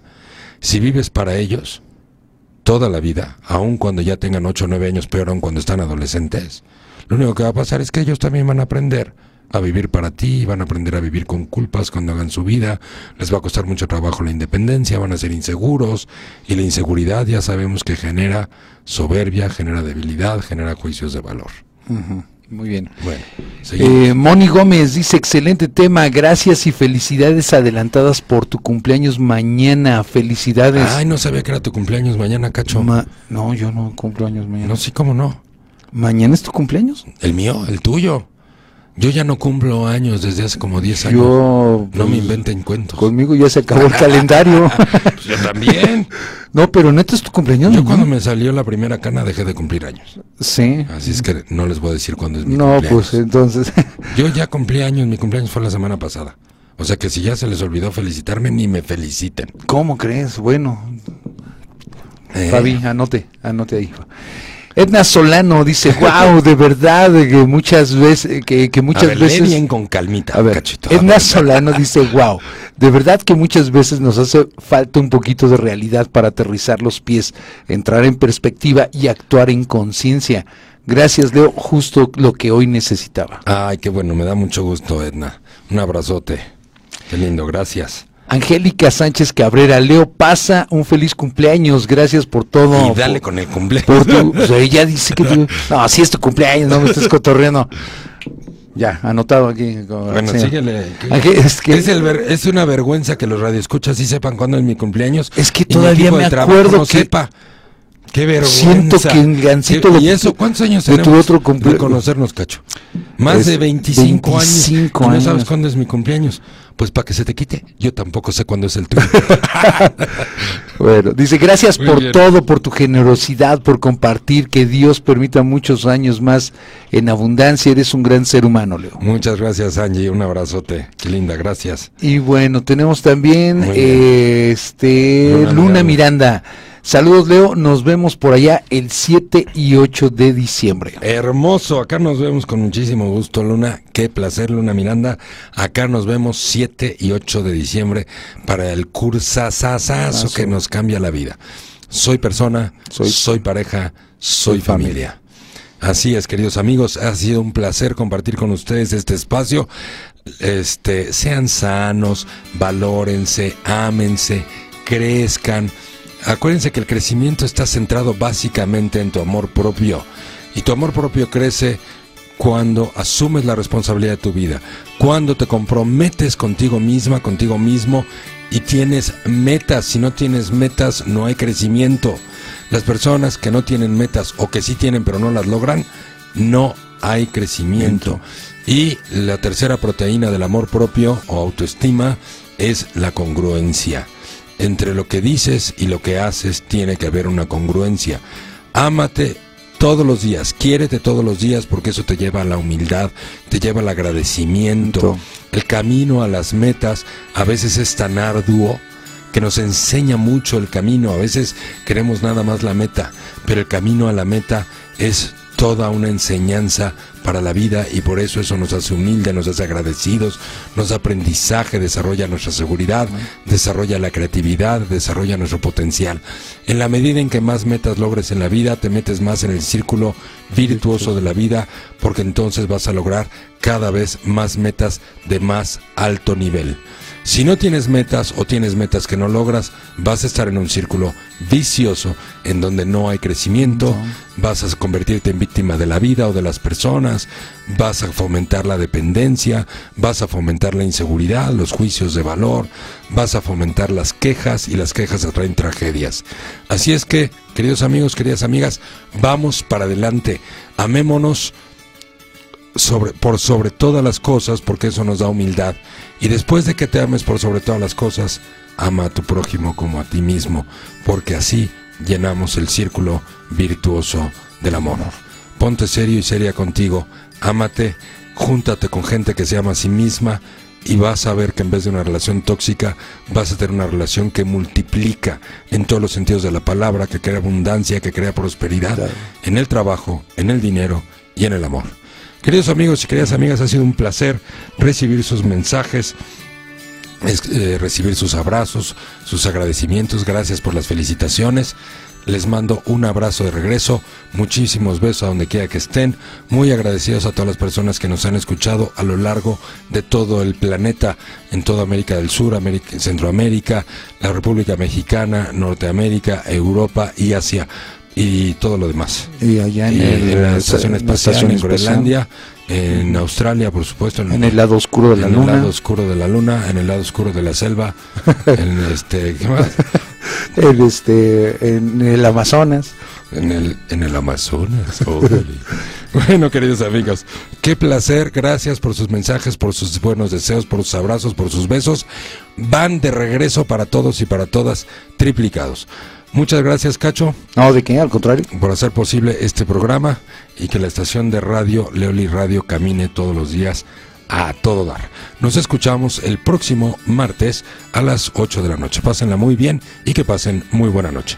[SPEAKER 1] Si vives para ellos toda la vida, aun cuando ya tengan 8 o 9 años, peor aun cuando están adolescentes, lo único que va a pasar es que ellos también van a aprender a vivir para ti, van a aprender a vivir con culpas cuando hagan su vida, les va a costar mucho trabajo la independencia, van a ser inseguros y la inseguridad ya sabemos que genera soberbia, genera debilidad, genera juicios de valor.
[SPEAKER 2] Muy bien.
[SPEAKER 1] Bueno.
[SPEAKER 2] Eh, Moni Gómez dice, excelente tema, gracias y felicidades adelantadas por tu cumpleaños mañana, felicidades.
[SPEAKER 1] Ay, no sabía que era tu cumpleaños mañana, cacho.
[SPEAKER 2] Ma- no, yo no cumplo años mañana.
[SPEAKER 1] No, sí, cómo no.
[SPEAKER 2] ¿Mañana es tu cumpleaños?
[SPEAKER 1] El mío, el tuyo. Yo ya no cumplo años desde hace como 10 años.
[SPEAKER 2] Yo...
[SPEAKER 1] no me
[SPEAKER 2] pues,
[SPEAKER 1] inventen cuentos.
[SPEAKER 2] Conmigo ya se acabó el calendario.
[SPEAKER 1] Pues yo también.
[SPEAKER 2] no, pero neta es tu cumpleaños.
[SPEAKER 1] Yo
[SPEAKER 2] ¿no?
[SPEAKER 1] cuando me salió la primera cana dejé de cumplir años.
[SPEAKER 2] Sí.
[SPEAKER 1] Así es que no les voy a decir cuándo es mi
[SPEAKER 2] No,
[SPEAKER 1] cumpleaños.
[SPEAKER 2] pues entonces...
[SPEAKER 1] Yo ya cumplí años, mi cumpleaños fue la semana pasada. O sea que si ya se les olvidó felicitarme, ni me feliciten.
[SPEAKER 2] ¿Cómo crees? Bueno,
[SPEAKER 1] Eh,
[SPEAKER 2] Fabi, anote, anote ahí. Edna Solano dice, wow, de verdad, que muchas veces, que, que
[SPEAKER 1] a
[SPEAKER 2] muchas
[SPEAKER 1] ver,
[SPEAKER 2] veces...
[SPEAKER 1] bien con calmita,
[SPEAKER 2] A ver,
[SPEAKER 1] cachito.
[SPEAKER 2] Edna Solano dice, wow, de verdad que muchas veces nos hace falta un poquito de realidad para aterrizar los pies, entrar en perspectiva y actuar en conciencia. Gracias, Leo, justo lo que hoy necesitaba.
[SPEAKER 1] Ay, qué bueno, me da mucho gusto, Edna. Un abrazote. Qué lindo, gracias.
[SPEAKER 2] Angélica Sánchez Cabrera, Leo, pasa un feliz cumpleaños, gracias por todo.
[SPEAKER 1] y dale
[SPEAKER 2] por-
[SPEAKER 1] con el cumpleaños.
[SPEAKER 2] por tu- o sea, ella dice que tú- no, sí es tu cumpleaños, no me estés cotorreando. Ya, anotado aquí.
[SPEAKER 1] Bueno,
[SPEAKER 2] sí.
[SPEAKER 1] síguele.
[SPEAKER 2] Es que-
[SPEAKER 1] es, el ver- es una vergüenza que los radioescuchas sí sepan cuándo es mi cumpleaños.
[SPEAKER 2] Es que todavía me acuerdo
[SPEAKER 1] no
[SPEAKER 2] que-
[SPEAKER 1] sepa. Qué vergüenza.
[SPEAKER 2] Siento que en Gancito
[SPEAKER 1] ¿Qué-
[SPEAKER 2] de-
[SPEAKER 1] ¿Y eso cuántos años
[SPEAKER 2] de tu otro cumple-
[SPEAKER 1] de conocernos, Cacho? Más
[SPEAKER 2] Es
[SPEAKER 1] de 25,
[SPEAKER 2] 25
[SPEAKER 1] años. ¿Y
[SPEAKER 2] años.
[SPEAKER 1] no sabes cuándo es mi cumpleaños? Pues para que se te quite. Yo tampoco sé cuándo es el tuyo.
[SPEAKER 2] Bueno, dice, gracias
[SPEAKER 1] Muy
[SPEAKER 2] por
[SPEAKER 1] bien.
[SPEAKER 2] todo, por tu generosidad, por compartir, que Dios permita muchos años más en abundancia. Eres un gran ser humano, Leo.
[SPEAKER 1] Muchas gracias, Angie. Un abrazote. Qué linda, gracias.
[SPEAKER 2] Y bueno, tenemos también eh, este
[SPEAKER 1] Luna
[SPEAKER 2] Luna,
[SPEAKER 1] Miranda.
[SPEAKER 2] Miranda. Saludos, Leo. Nos vemos por allá el 7 y 8 de diciembre.
[SPEAKER 1] Hermoso, acá nos vemos con muchísimo gusto, Luna. Qué placer, Luna Miranda. Acá nos vemos 7 y 8 de diciembre para el cursasasazo que nos cambia la vida. Soy persona, soy,
[SPEAKER 2] Soy-
[SPEAKER 1] pareja, soy
[SPEAKER 2] soy
[SPEAKER 1] familia. Así es, queridos amigos, ha sido un placer compartir con ustedes este espacio. Este, sean sanos, valórense, ámense, crezcan. Acuérdense que el crecimiento está centrado básicamente en tu amor propio. Y tu amor propio crece cuando asumes la responsabilidad de tu vida, cuando te comprometes contigo misma, contigo mismo y tienes metas. Si no tienes metas, no hay crecimiento. Las personas que no tienen metas o que sí tienen pero no las logran, no hay crecimiento. Y la tercera proteína del amor propio o autoestima es la congruencia. Entre lo que dices y lo que haces tiene que haber una congruencia. Ámate todos los días, quiérete todos los días porque eso te lleva a la humildad, te lleva al agradecimiento. El camino a las metas a veces es tan arduo que nos enseña mucho el camino. A veces queremos nada más la meta, pero el camino a la meta es toda una enseñanza para la vida y por eso eso nos hace humildes, nos hace agradecidos, nos da aprendizaje, desarrolla nuestra seguridad, desarrolla la creatividad, desarrolla nuestro potencial. En la medida en que más metas logres en la vida, te metes más en el círculo virtuoso de la vida, porque entonces vas a lograr cada vez más metas de más alto nivel. Si no tienes metas o tienes metas que no logras, vas a estar en un círculo vicioso en donde no hay crecimiento, vas a convertirte en víctima de la vida o de las personas, vas a fomentar la dependencia, vas a fomentar la inseguridad, los juicios de valor, vas a fomentar las quejas y las quejas atraen tragedias. Así es que, queridos amigos, queridas amigas, vamos para adelante, amémonos sobre, por sobre todas las cosas, porque eso nos da humildad. Y después de que te ames por sobre todas las cosas, ama a tu prójimo como a ti mismo, porque así llenamos el círculo virtuoso del amor. Ponte serio y seria contigo, ámate, júntate con gente que se ama a sí misma y vas a ver que en vez de una relación tóxica vas a tener una relación que multiplica en todos los sentidos de la palabra, que crea abundancia, que crea prosperidad en el trabajo, en el dinero y en el amor. Queridos amigos y queridas amigas, ha sido un placer recibir sus mensajes, eh, recibir sus abrazos, sus agradecimientos. Gracias por las felicitaciones. Les mando un abrazo de regreso, muchísimos besos a donde quiera que estén, muy agradecidos a todas las personas que nos han escuchado a lo largo de todo el planeta, en toda América del Sur, América, Centroamérica, la República Mexicana, Norteamérica, Europa y Asia y todo lo demás.
[SPEAKER 2] Y allá en,
[SPEAKER 1] la estación espacial en Groenlandia, en Australia, por supuesto.
[SPEAKER 2] En, el lado oscuro de la
[SPEAKER 1] luna.
[SPEAKER 2] En
[SPEAKER 1] el lado oscuro de la luna, en el lado oscuro de la selva, en este, ¿qué más?
[SPEAKER 2] En este, en el Amazonas.
[SPEAKER 1] En el, en el Amazonas. bueno, queridos amigos, qué placer. Gracias por sus mensajes, por sus buenos deseos, por sus abrazos, por sus besos. Van de regreso para todos y para todas, triplicados. Muchas gracias, Cacho.
[SPEAKER 2] No, de qué, al contrario.
[SPEAKER 1] Por hacer posible este programa y que la estación de radio Leoli Radio camine todos los días a todo dar. Nos escuchamos el próximo martes a las 8 de la noche. Pásenla muy bien y que pasen muy buena noche.